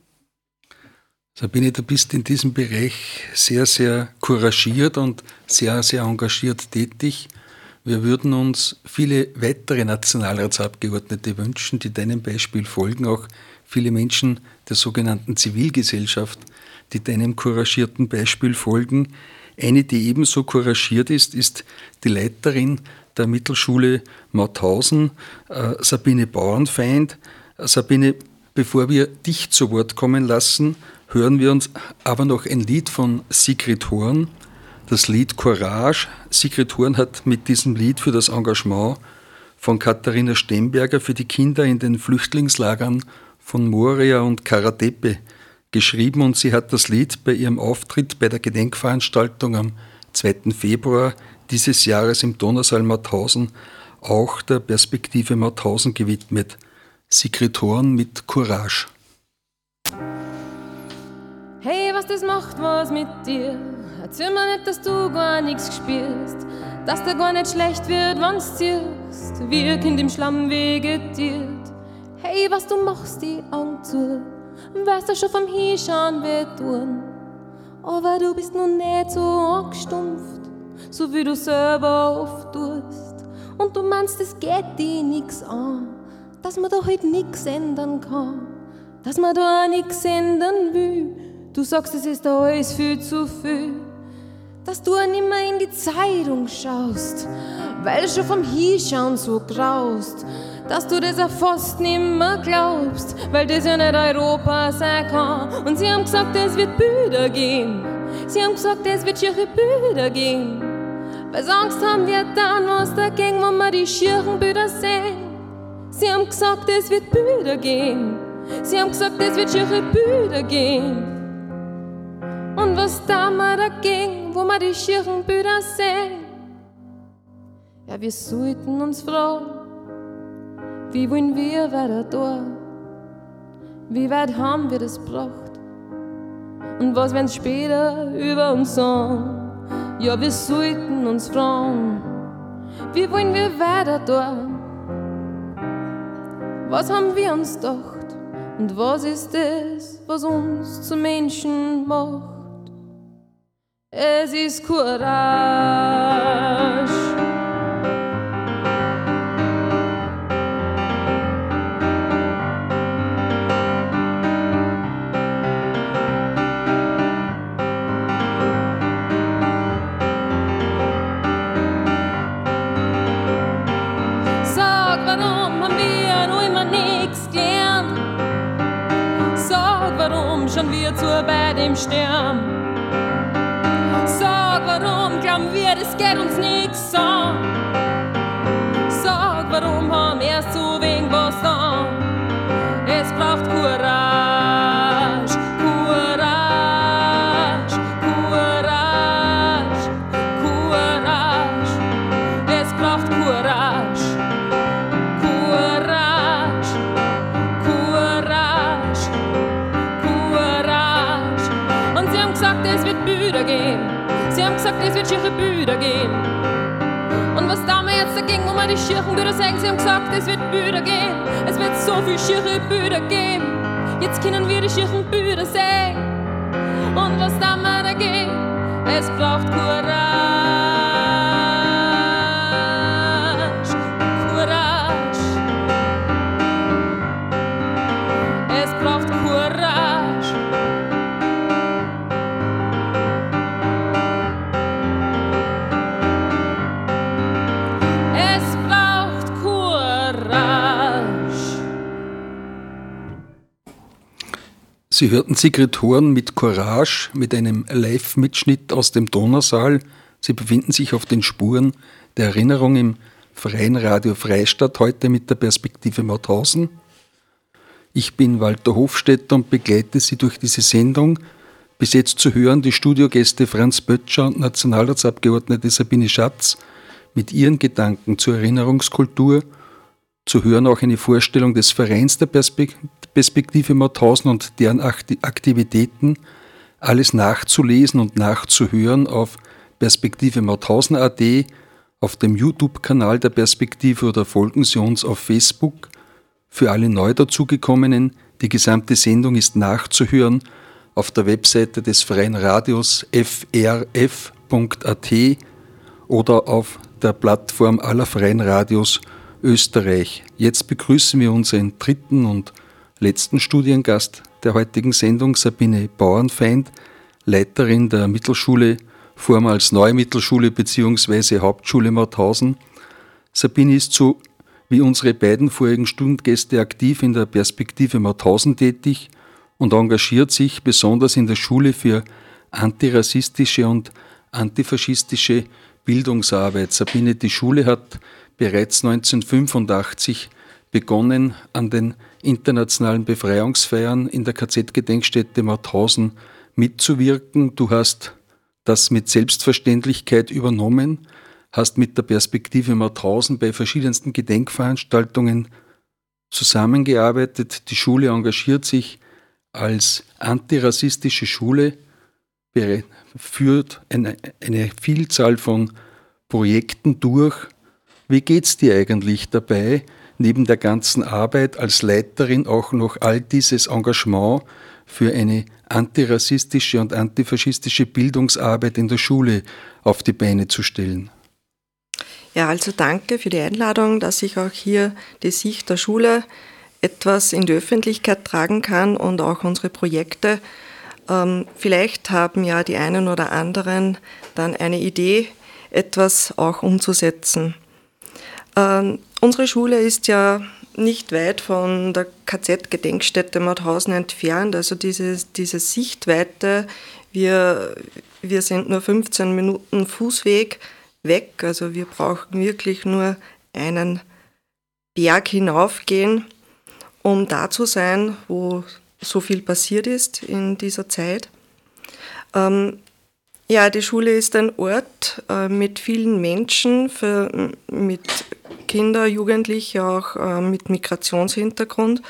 Sabine, du bist in diesem Bereich sehr, sehr couragiert und sehr, sehr engagiert tätig. Wir würden uns viele weitere Nationalratsabgeordnete wünschen, die deinem Beispiel folgen, auch viele Menschen der sogenannten Zivilgesellschaft, die deinem couragierten Beispiel folgen. Eine, die ebenso couragiert ist, ist die Leiterin der Mittelschule Mauthausen, äh, Sabine Bauernfeind. Sabine, bevor wir dich zu Wort kommen lassen, hören wir uns aber noch ein Lied von Sigrid Horn, das Lied Courage. Sigrid Horn hat mit diesem Lied für das Engagement von Katharina Stemberger für die Kinder in den Flüchtlingslagern von Moria und Karatepe geschrieben und sie hat das Lied bei ihrem Auftritt bei der Gedenkveranstaltung am 2. Februar dieses Jahres im Donausaal Mauthausen auch der Perspektive Mauthausen gewidmet. Sekretoren mit Courage. Hey, was das macht was mit dir? Erzähl mir nicht, dass du gar nichts spürst, dass dir gar nicht schlecht wird, wenn's ziehst, wie ein Kind im Schlamm vegetiert. Hey, was du machst, die Augen zu weißt du schon vom Hinschauen wird tun. Aber du bist nun nicht so angestumpft, so wie du selber oft tust. Und du meinst, es geht dir nix an, dass man da halt nix ändern kann, dass man da auch nix ändern will. Du sagst, es ist alles viel zu viel, dass du auch nimmer in die Zeitung schaust, weil du schon vom Hinschauen so graust dass du das auch fast nimmer glaubst, weil das ja nicht Europa sein kann. Und sie haben gesagt, es wird Büder gehen. Sie haben gesagt, es wird schiere Büder gehen. Weil sie Angst haben wir dann was dagegen, wenn wir die schieren Büder sehen. Sie haben gesagt, es wird Büder gehen. Sie haben gesagt, es wird schiere Büder gehen. Und was da wir dagegen, wo wir die schieren sehen? Ja, wir sollten uns fragen, wie wollen wir weiter da? Wie weit haben wir das gebracht? Und was werden später über uns sagen? Ja, wir sollten uns fragen, wie wollen wir weiter da? Was haben wir uns gedacht? Und was ist es, was uns zu Menschen macht? Es ist Courage. Die schirchen Büder sagen? Sie haben gesagt, es wird Büder gehen. Es wird so viel schiere Büder geben. Jetzt können wir die schirchen Büder sehen. Und was da wir dagegen? Es braucht Courage. Sie hörten Sigrid Horn mit Courage, mit einem Live-Mitschnitt aus dem Donausaal. Sie befinden sich auf den Spuren der Erinnerung im Freien Radio Freistadt, heute mit der Perspektive Mauthausen. Ich bin Walter Hofstetter und begleite Sie durch diese Sendung. Bis jetzt zu hören die Studiogäste Franz Böttcher und Nationalratsabgeordnete Sabine Schatz mit ihren Gedanken zur Erinnerungskultur – zu hören auch eine Vorstellung des Vereins der Perspektive Mauthausen und deren Aktivitäten. Alles nachzulesen und nachzuhören auf Perspektive Mauthausen AD, auf dem YouTube-Kanal der Perspektive oder folgen Sie uns auf Facebook. Für alle neu dazugekommenen, die gesamte Sendung ist nachzuhören auf der Webseite des Freien Radios frf.at oder auf der Plattform aller Freien Radios Österreich. Jetzt begrüßen wir unseren dritten und letzten Studiengast der heutigen Sendung, Sabine Bauernfeind, Leiterin der Mittelschule, vormals Neue Mittelschule bzw. Hauptschule Mauthausen. Sabine ist so wie unsere beiden vorigen Stundengäste aktiv in der Perspektive Mauthausen tätig und engagiert sich besonders in der Schule für antirassistische und antifaschistische Bildungsarbeit. Sabine, die Schule hat bereits 1985 begonnen, an den internationalen Befreiungsfeiern in der KZ-Gedenkstätte Mauthausen mitzuwirken. Du hast das mit Selbstverständlichkeit übernommen, hast mit der Perspektive Mauthausen bei verschiedensten Gedenkveranstaltungen zusammengearbeitet. Die Schule engagiert sich als antirassistische Schule, führt eine, eine Vielzahl von Projekten durch, wie geht's dir eigentlich dabei, neben der ganzen Arbeit als Leiterin auch noch all dieses Engagement für eine antirassistische und antifaschistische Bildungsarbeit in der Schule auf die Beine zu stellen? Ja, also danke für die Einladung, dass ich auch hier die Sicht der Schule etwas in die Öffentlichkeit tragen kann und auch unsere Projekte. Ähm, vielleicht haben ja die einen oder anderen dann eine Idee, etwas auch umzusetzen. Ähm, unsere Schule ist ja nicht weit von der KZ-Gedenkstätte Mauthausen entfernt, also diese, diese Sichtweite, wir, wir sind nur 15 Minuten Fußweg weg, also wir brauchen wirklich nur einen Berg hinaufgehen, um da zu sein, wo so viel passiert ist in dieser Zeit. Ähm, ja, die Schule ist ein Ort äh, mit vielen Menschen, für, mit Kinder, Jugendliche, auch äh, mit Migrationshintergrund.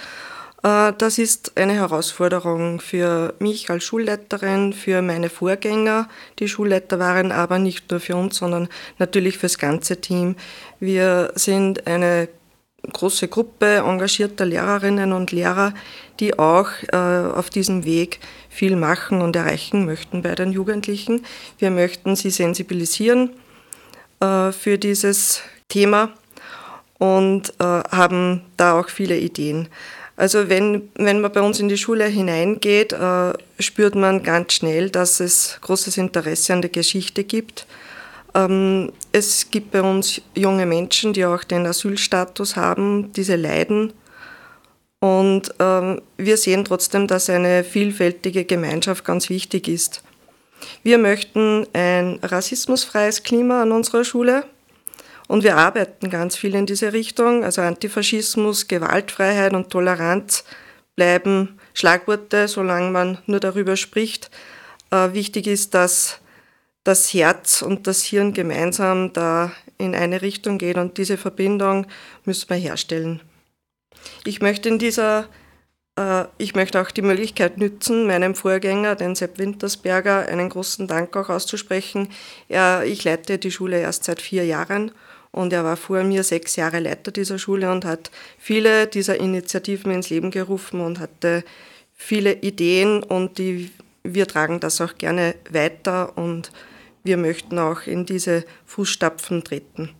Äh, das ist eine Herausforderung für mich als Schulleiterin, für meine Vorgänger, die Schulleiter waren, aber nicht nur für uns, sondern natürlich fürs ganze Team. Wir sind eine große Gruppe engagierter Lehrerinnen und Lehrer, die auch äh, auf diesem Weg viel machen und erreichen möchten bei den Jugendlichen. Wir möchten sie sensibilisieren äh, für dieses Thema und äh, haben da auch viele Ideen. Also wenn, wenn man bei uns in die Schule hineingeht, spürt man ganz schnell, dass es großes Interesse an der Geschichte gibt es gibt bei uns junge Menschen, die auch den Asylstatus haben, diese leiden. Und ähm, wir sehen trotzdem, dass eine vielfältige Gemeinschaft ganz wichtig ist. Wir möchten ein rassismusfreies Klima an unserer Schule und wir arbeiten ganz viel in diese Richtung. Also Antifaschismus, Gewaltfreiheit und Toleranz bleiben Schlagworte, solange man nur darüber spricht. Äh, wichtig ist, dass das Herz und das Hirn gemeinsam da in eine Richtung gehen und diese Verbindung müssen wir herstellen. Ich möchte in dieser äh, ich möchte auch die Möglichkeit nützen, meinem Vorgänger, den Sepp Wintersberger, einen großen Dank auch auszusprechen. Er, ich leite die Schule erst seit vier Jahren und er war vor mir sechs Jahre Leiter dieser Schule und hat viele dieser Initiativen ins Leben gerufen und hatte viele Ideen und die, wir tragen das auch gerne weiter und wir möchten auch in diese Fußstapfen treten.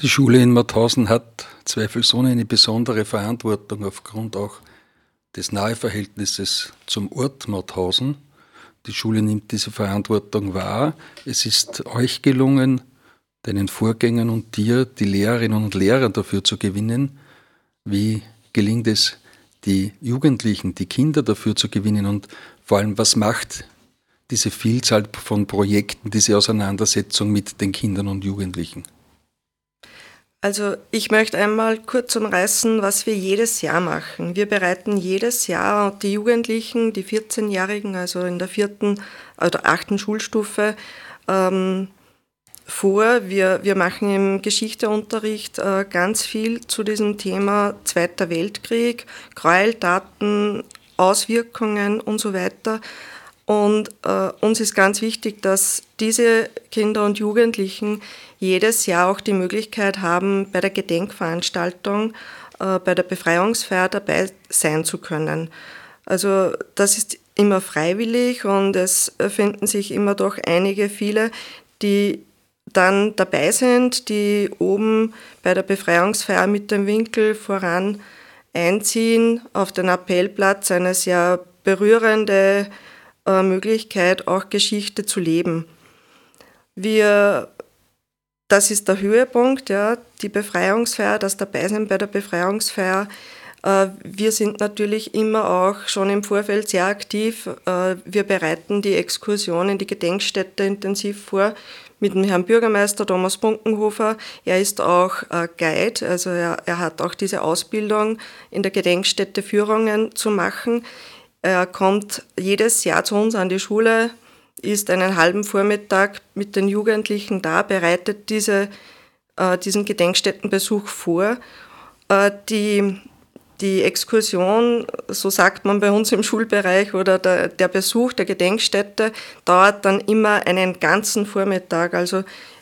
Die Schule in Mauthausen hat zweifelsohne eine besondere Verantwortung aufgrund auch des Naheverhältnisses zum Ort Mauthausen. Die Schule nimmt diese Verantwortung wahr. Es ist euch gelungen, deinen Vorgängern und dir, die Lehrerinnen und Lehrer dafür zu gewinnen. Wie gelingt es, die Jugendlichen, die Kinder dafür zu gewinnen und vor allem, was macht diese Vielzahl von Projekten, diese Auseinandersetzung mit den Kindern und Jugendlichen? Also ich möchte einmal kurz umreißen, was wir jedes Jahr machen. Wir bereiten jedes Jahr die Jugendlichen, die 14-Jährigen, also in der vierten oder achten Schulstufe, ähm, vor. Wir, wir machen im Geschichteunterricht äh, ganz viel zu diesem Thema Zweiter Weltkrieg, Gräueltaten, Auswirkungen und so weiter. Und äh, uns ist ganz wichtig, dass diese Kinder und Jugendlichen jedes Jahr auch die Möglichkeit haben, bei der Gedenkveranstaltung, äh, bei der Befreiungsfeier dabei sein zu können. Also das ist immer freiwillig und es finden sich immer doch einige, viele, die dann dabei sind, die oben bei der Befreiungsfeier mit dem Winkel voran einziehen, auf den Appellplatz eine sehr berührende äh, Möglichkeit, auch Geschichte zu leben. Wir, das ist der Höhepunkt, ja, die Befreiungsfeier, das Dabeisein bei der Befreiungsfeier. Äh, wir sind natürlich immer auch schon im Vorfeld sehr aktiv. Äh, wir bereiten die Exkursion in die Gedenkstätte intensiv vor mit dem Herrn Bürgermeister Thomas Bunkenhofer. Er ist auch äh, Guide, also er, er hat auch diese Ausbildung in der Gedenkstätte Führungen zu machen. Er kommt jedes Jahr zu uns an die Schule, ist einen halben Vormittag mit den Jugendlichen da, bereitet diese, äh, diesen Gedenkstättenbesuch vor. Äh, die, die Exkursion, so sagt man bei uns im Schulbereich, oder der, der Besuch der Gedenkstätte dauert dann immer einen ganzen Vormittag. Also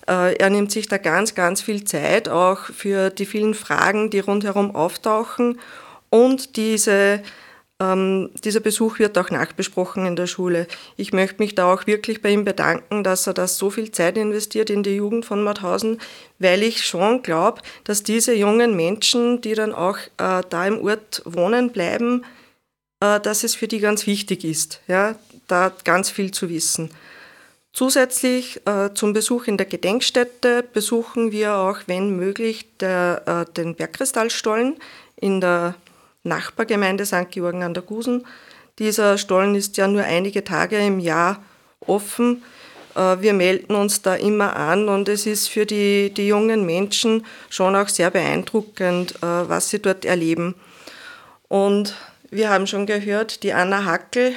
äh, er nimmt sich da ganz, ganz viel Zeit, auch für die vielen Fragen, die rundherum auftauchen und diese ähm, dieser Besuch wird auch nachbesprochen in der Schule. Ich möchte mich da auch wirklich bei ihm bedanken, dass er da so viel Zeit investiert in die Jugend von Mauthausen, weil ich schon glaube, dass diese jungen Menschen, die dann auch äh, da im Ort wohnen bleiben, äh, dass es für die ganz wichtig ist, ja, da ganz viel zu wissen. Zusätzlich äh, zum Besuch in der Gedenkstätte besuchen wir auch, wenn möglich, der, äh, den Bergkristallstollen in der Nachbargemeinde St. Georgen an der Gusen. Dieser Stollen ist ja nur einige Tage im Jahr offen. Äh, wir melden uns da immer an und es ist für die, die jungen Menschen schon auch sehr beeindruckend, äh, was sie dort erleben. Und wir haben schon gehört, die Anna Hackel,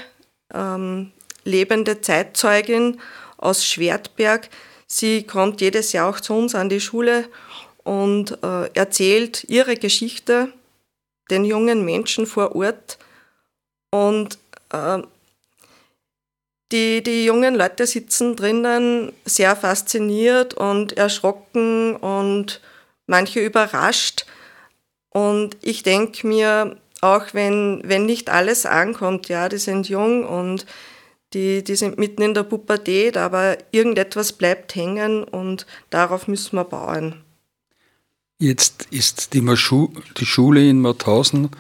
ähm, lebende Zeitzeugin aus Schwertberg, sie kommt jedes Jahr auch zu uns an die Schule und äh, erzählt ihre Geschichte den jungen Menschen vor Ort. Und äh, die, die jungen Leute sitzen drinnen sehr fasziniert und erschrocken und manche überrascht. Und ich denke mir, auch wenn, wenn nicht alles ankommt, ja, die sind jung und die, die sind mitten in der Pubertät, aber irgendetwas bleibt hängen und darauf müssen wir bauen. Jetzt ist die, Maschu die Schule in Mauthausen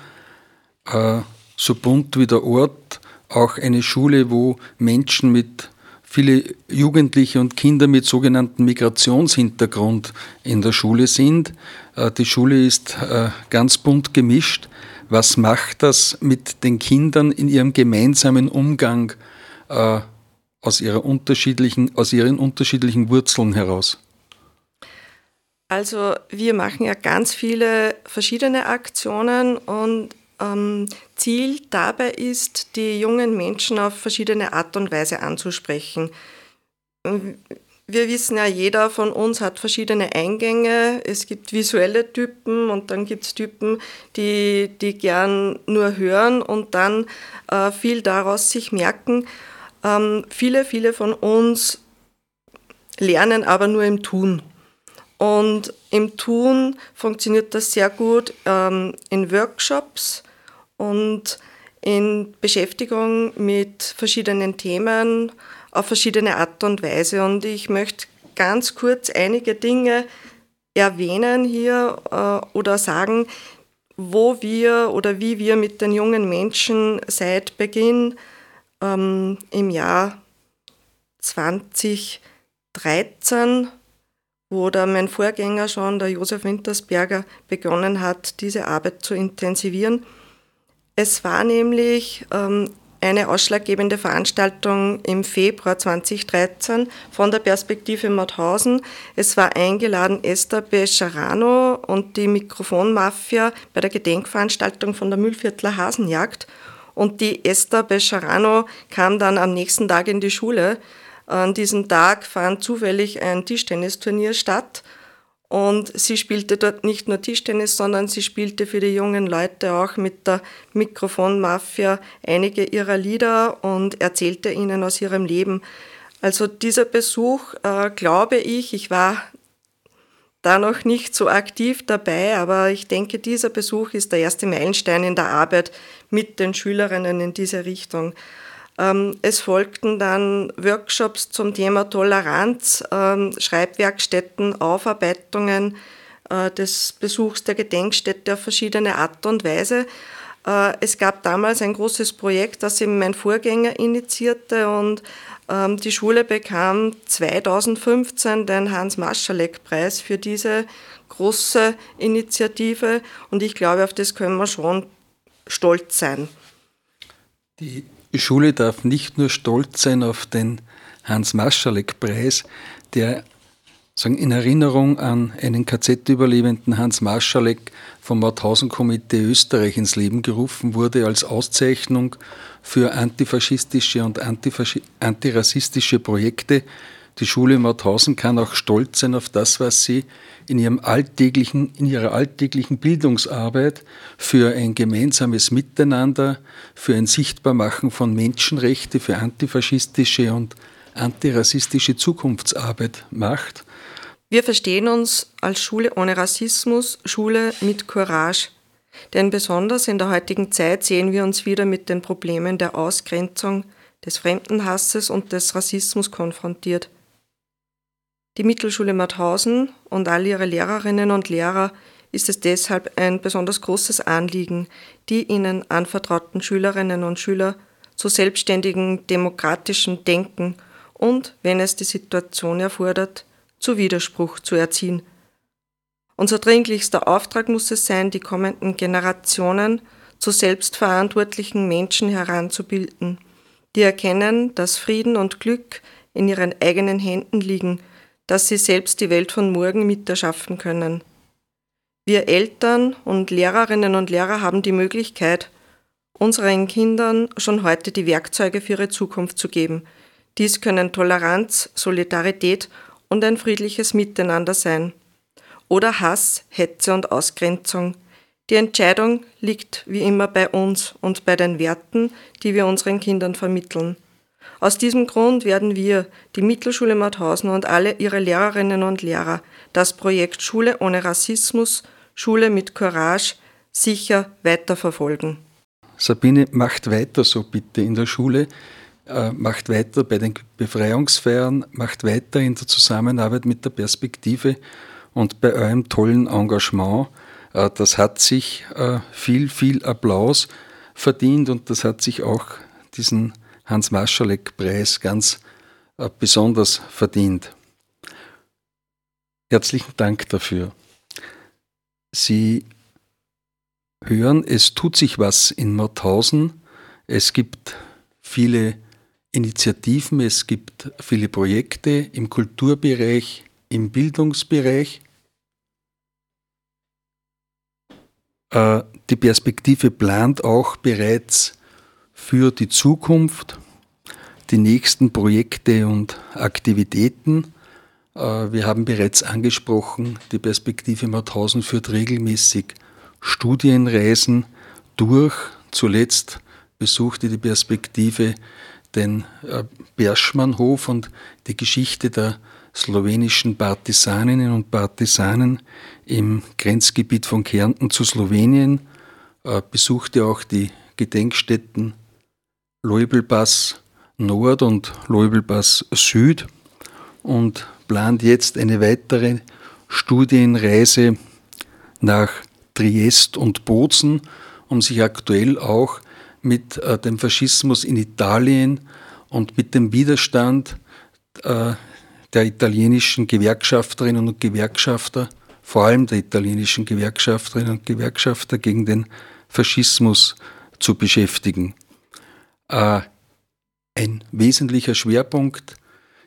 äh, so bunt wie der Ort, auch eine Schule, wo Menschen mit viele Jugendliche und Kinder mit sogenannten Migrationshintergrund in der Schule sind. Äh, die Schule ist äh, ganz bunt gemischt. Was macht das mit den Kindern in ihrem gemeinsamen Umgang äh, aus, ihrer unterschiedlichen, aus ihren unterschiedlichen Wurzeln heraus? Also wir machen ja ganz viele verschiedene Aktionen und ähm, Ziel dabei ist, die jungen Menschen auf verschiedene Art und Weise anzusprechen. wir wissen ja, jeder von uns hat verschiedene Eingänge. Es gibt visuelle Typen und dann gibt es Typen, die, die gern nur hören und dann äh, viel daraus sich merken. Ähm, viele, viele von uns lernen aber nur im Tun. Und im Tun funktioniert das sehr gut ähm, in Workshops und in Beschäftigung mit verschiedenen Themen auf verschiedene Art und Weise. Und ich möchte ganz kurz einige Dinge erwähnen hier äh, oder sagen, wo wir oder wie wir mit den jungen Menschen seit Beginn ähm, im Jahr 2013 wo da mein Vorgänger schon, der Josef Wintersberger, begonnen hat, diese Arbeit zu intensivieren. Es war nämlich ähm, eine ausschlaggebende Veranstaltung im Februar 2013 von der Perspektive Mauthausen. Es war eingeladen Esther Bescharano und die Mikrofonmafia bei der Gedenkveranstaltung von der Müllviertler Hasenjagd. Und die Esther Bescharano kam dann am nächsten Tag in die Schule an diesem Tag fand zufällig ein Tischtennisturnier statt und sie spielte dort nicht nur Tischtennis, sondern sie spielte für die jungen Leute auch mit der Mikrofonmafia einige ihrer Lieder und erzählte ihnen aus ihrem Leben. Also dieser Besuch, äh, glaube ich, ich war da noch nicht so aktiv dabei, aber ich denke, dieser Besuch ist der erste Meilenstein in der Arbeit mit den Schülerinnen in diese Richtung. Ähm, es folgten dann Workshops zum Thema Toleranz, ähm, Schreibwerkstätten, Aufarbeitungen äh, des Besuchs der Gedenkstätte auf verschiedene Art und Weise. Äh, es gab damals ein großes Projekt, das eben mein Vorgänger initiierte und ähm, die Schule bekam 2015 den Hans-Maschalek-Preis für diese große Initiative und ich glaube, auf das können wir schon stolz sein. Die Schule darf nicht nur stolz sein auf den Hans-Maschalek-Preis, der in Erinnerung an einen KZ-Überlebenden Hans Maschalek vom Mauthausen-Komitee Österreich ins Leben gerufen wurde als Auszeichnung für antifaschistische und antirassistische Projekte. Die Schule Mauthausen kann auch stolz sein auf das, was sie in, ihrem alltäglichen, in ihrer alltäglichen Bildungsarbeit für ein gemeinsames Miteinander, für ein Sichtbarmachen von Menschenrechten, für antifaschistische und antirassistische Zukunftsarbeit macht. Wir verstehen uns als Schule ohne Rassismus, Schule mit Courage. Denn besonders in der heutigen Zeit sehen wir uns wieder mit den Problemen der Ausgrenzung, des Fremdenhasses und des Rassismus konfrontiert. Die Mittelschule Mauthausen und all ihre Lehrerinnen und Lehrer ist es deshalb ein besonders großes Anliegen, die ihnen anvertrauten Schülerinnen und Schüler zu selbstständigem demokratischem Denken und, wenn es die Situation erfordert, zu Widerspruch zu erziehen. Unser dringlichster Auftrag muss es sein, die kommenden Generationen zu selbstverantwortlichen Menschen heranzubilden, die erkennen, dass Frieden und Glück in ihren eigenen Händen liegen – dass sie selbst die Welt von morgen miterschaffen können. Wir Eltern und Lehrerinnen und Lehrer haben die Möglichkeit, unseren Kindern schon heute die Werkzeuge für ihre Zukunft zu geben. Dies können Toleranz, Solidarität und ein friedliches Miteinander sein. Oder Hass, Hetze und Ausgrenzung. Die Entscheidung liegt wie immer bei uns und bei den Werten, die wir unseren Kindern vermitteln. Aus diesem Grund werden wir, die Mittelschule Mauthausen und alle ihre Lehrerinnen und Lehrer, das Projekt Schule ohne Rassismus, Schule mit Courage sicher weiterverfolgen. Sabine, macht weiter so bitte in der Schule, äh, macht weiter bei den Befreiungsfeiern, macht weiter in der Zusammenarbeit mit der Perspektive und bei eurem tollen Engagement. Äh, das hat sich äh, viel, viel Applaus verdient und das hat sich auch diesen Hans-Maschalek-Preis ganz äh, besonders verdient. Herzlichen Dank dafür. Sie hören, es tut sich was in Mauthausen. Es gibt viele Initiativen, es gibt viele Projekte im Kulturbereich, im Bildungsbereich. Äh, die Perspektive plant auch bereits für die Zukunft, die nächsten Projekte und Aktivitäten. Äh, wir haben bereits angesprochen, die Perspektive Mauthausen führt regelmäßig Studienreisen durch. Zuletzt besuchte die Perspektive den äh, Berschmannhof und die Geschichte der slowenischen Partisaninnen und Partisanen im Grenzgebiet von Kärnten zu Slowenien, äh, besuchte auch die Gedenkstätten Leubelpass Nord und Leubelpass Süd und plant jetzt eine weitere Studienreise nach Triest und Bozen, um sich aktuell auch mit äh, dem Faschismus in Italien und mit dem Widerstand äh, der italienischen Gewerkschafterinnen und Gewerkschafter, vor allem der italienischen Gewerkschafterinnen und Gewerkschafter gegen den Faschismus zu beschäftigen. Äh, ein wesentlicher Schwerpunkt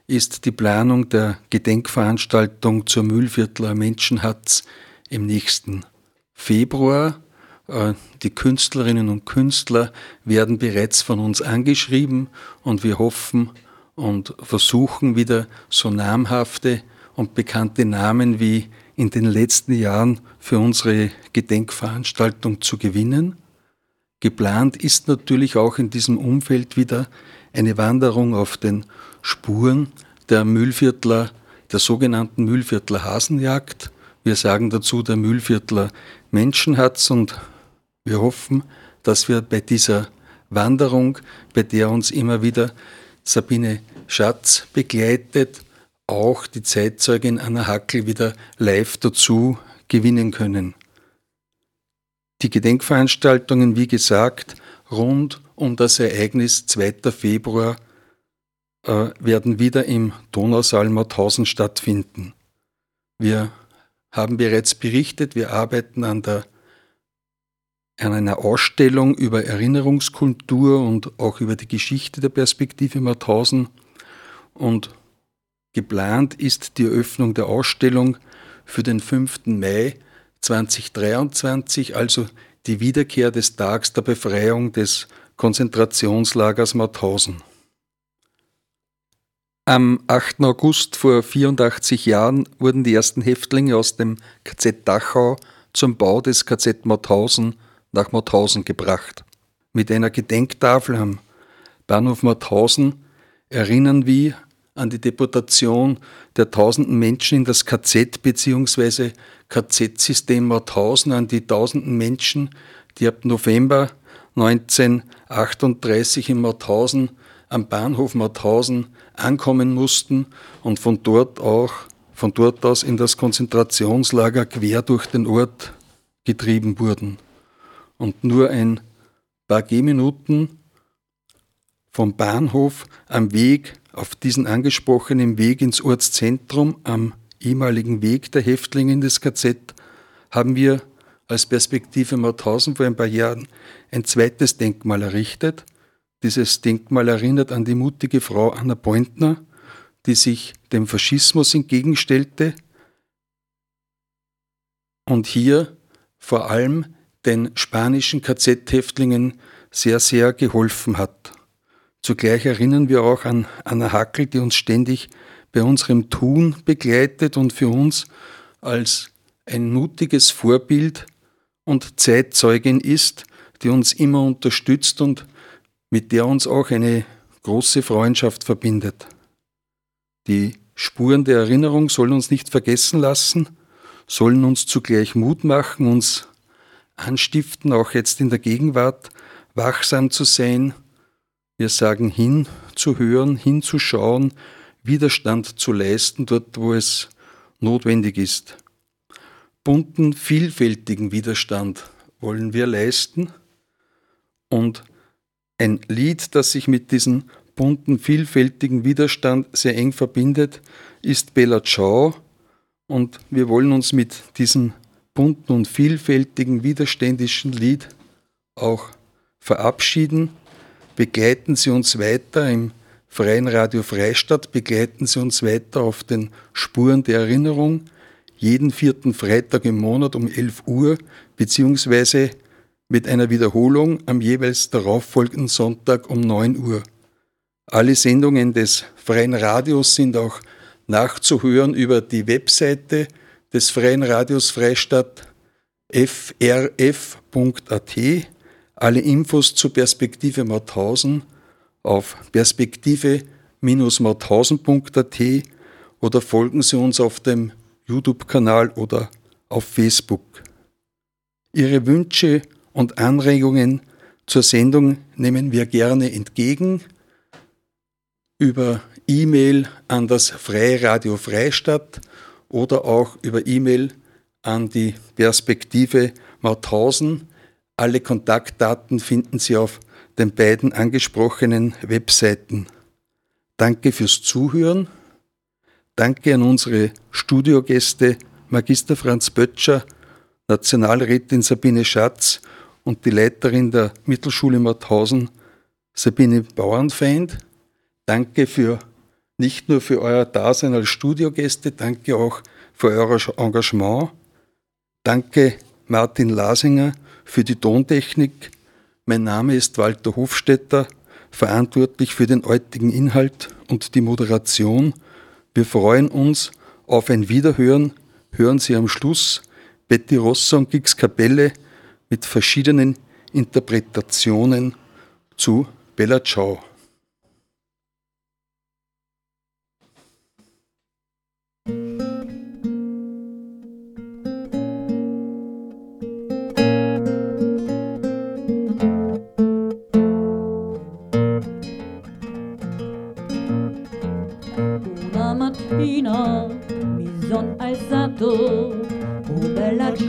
ist die Planung der Gedenkveranstaltung zur Mühlviertler Menschenhatz im nächsten Februar. Äh, die Künstlerinnen und Künstler werden bereits von uns angeschrieben und wir hoffen und versuchen wieder so namhafte und bekannte Namen wie in den letzten Jahren für unsere Gedenkveranstaltung zu gewinnen. Geplant ist natürlich auch in diesem Umfeld wieder eine Wanderung auf den Spuren der Mühlviertler, der sogenannten Mühlviertler Hasenjagd. Wir sagen dazu der Mühlviertler Menschenhatz und wir hoffen, dass wir bei dieser Wanderung, bei der uns immer wieder Sabine Schatz begleitet, auch die Zeitzeugin Anna Hackel wieder live dazu gewinnen können. Die Gedenkveranstaltungen, wie gesagt, rund um das Ereignis 2. Februar äh, werden wieder im Donausaal Mauthausen stattfinden. Wir haben bereits berichtet, wir arbeiten an, der, an einer Ausstellung über Erinnerungskultur und auch über die Geschichte der Perspektive Mauthausen. Und geplant ist die Eröffnung der Ausstellung für den 5. Mai 2023, also die Wiederkehr des Tags der Befreiung des Konzentrationslagers Mauthausen. Am 8. August vor 84 Jahren wurden die ersten Häftlinge aus dem KZ Dachau zum Bau des KZ Mauthausen nach Mauthausen gebracht. Mit einer Gedenktafel am Bahnhof Mauthausen erinnern wir an die Deportation der tausenden Menschen in das KZ bzw. KZ-System Mauthausen, an die tausenden Menschen, die ab November 1938 in Mauthausen am Bahnhof Mauthausen ankommen mussten und von dort auch von dort aus in das Konzentrationslager quer durch den Ort getrieben wurden. Und nur ein paar Gehminuten vom Bahnhof am Weg auf diesen angesprochenen Weg ins Ortszentrum am ehemaligen Weg der Häftlinge in das KZ haben wir als Perspektive Mauthausen vor ein paar Jahren ein zweites Denkmal errichtet. Dieses Denkmal erinnert an die mutige Frau Anna Pointner, die sich dem Faschismus entgegenstellte und hier vor allem den spanischen KZ-Häftlingen sehr, sehr geholfen hat. Zugleich erinnern wir auch an Anna Hackel, die uns ständig bei unserem Tun begleitet und für uns als ein mutiges Vorbild und Zeitzeugin ist, die uns immer unterstützt und mit der uns auch eine große Freundschaft verbindet. Die Spuren der Erinnerung sollen uns nicht vergessen lassen, sollen uns zugleich Mut machen, uns anstiften, auch jetzt in der Gegenwart wachsam zu sein, wir sagen hinzuhören, hinzuschauen, Widerstand zu leisten, dort wo es notwendig ist. Bunten, vielfältigen Widerstand wollen wir leisten. Und ein Lied, das sich mit diesem bunten, vielfältigen Widerstand sehr eng verbindet, ist Bella Ciao. Und wir wollen uns mit diesem bunten und vielfältigen widerständischen Lied auch verabschieden begleiten Sie uns weiter im Freien Radio Freistadt, begleiten Sie uns weiter auf den Spuren der Erinnerung, jeden vierten Freitag im Monat um 11 Uhr, beziehungsweise mit einer Wiederholung am jeweils darauffolgenden Sonntag um 9 Uhr. Alle Sendungen des Freien Radios sind auch nachzuhören über die Webseite des Freien Radios Freistadt frf.at. Alle Infos zu Perspektive Mauthausen auf perspektive-mauthausen.at oder folgen Sie uns auf dem YouTube-Kanal oder auf Facebook. Ihre Wünsche und Anregungen zur Sendung nehmen wir gerne entgegen über E-Mail an das Freie Radio Freistadt oder auch über E-Mail an die Perspektive Mauthausen. Alle Kontaktdaten finden Sie auf den beiden angesprochenen Webseiten. Danke fürs Zuhören. Danke an unsere Studiogäste Magister Franz Böttcher, Nationalrätin Sabine Schatz und die Leiterin der Mittelschule Mauthausen, Sabine Bauernfeind. Danke für nicht nur für euer Dasein als Studiogäste, danke auch für euer Engagement. Danke Martin Lasinger für die Tontechnik. Mein Name ist Walter Hofstetter, verantwortlich für den heutigen Inhalt und die Moderation. Wir freuen uns auf ein Wiederhören. Hören Sie am Schluss Betty Rossa und Gix Kapelle mit verschiedenen Interpretationen zu Bella Ciao.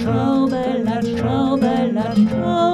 Traube, la Traube, la Traube.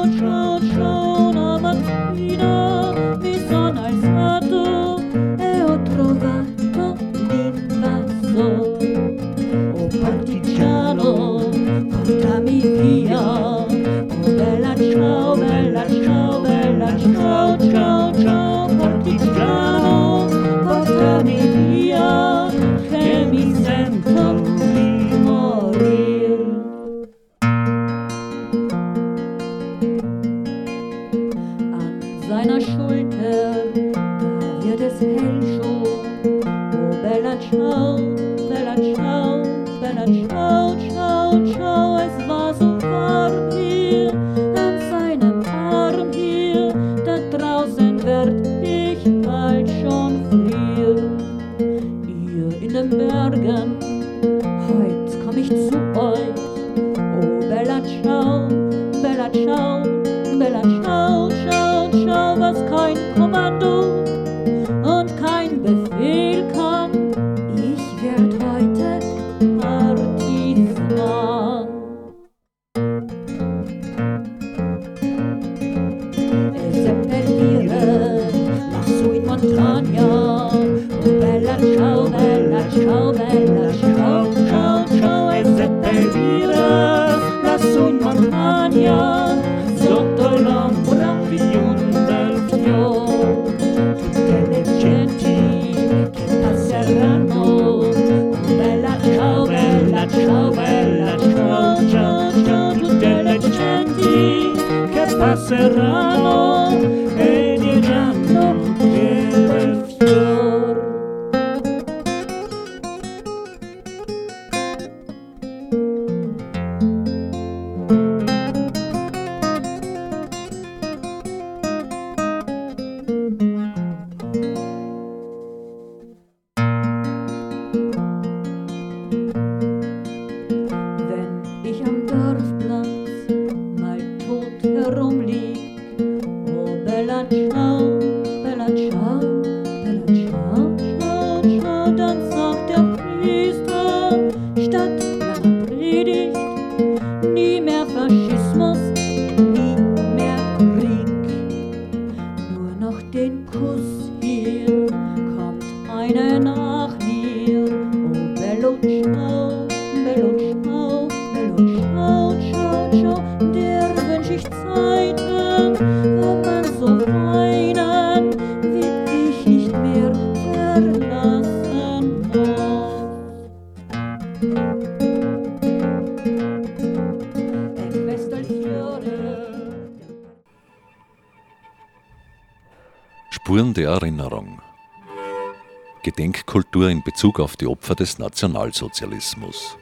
Bezug auf die Opfer des Nationalsozialismus.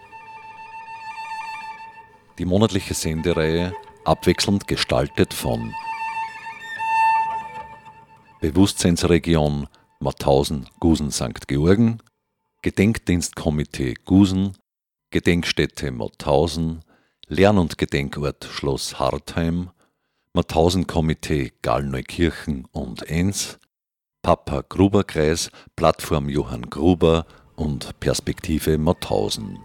Die monatliche Sendereihe, abwechselnd gestaltet von Bewusstseinsregion Mauthausen, Gusen, St. Georgen, Gedenkdienstkomitee Gusen, Gedenkstätte Mauthausen, Lern- und Gedenkort Schloss Hartheim, Mauthausen-Komitee Gallneukirchen und Enns, Papa Gruber Kreis, Plattform Johann Gruber und Perspektive Mauthausen.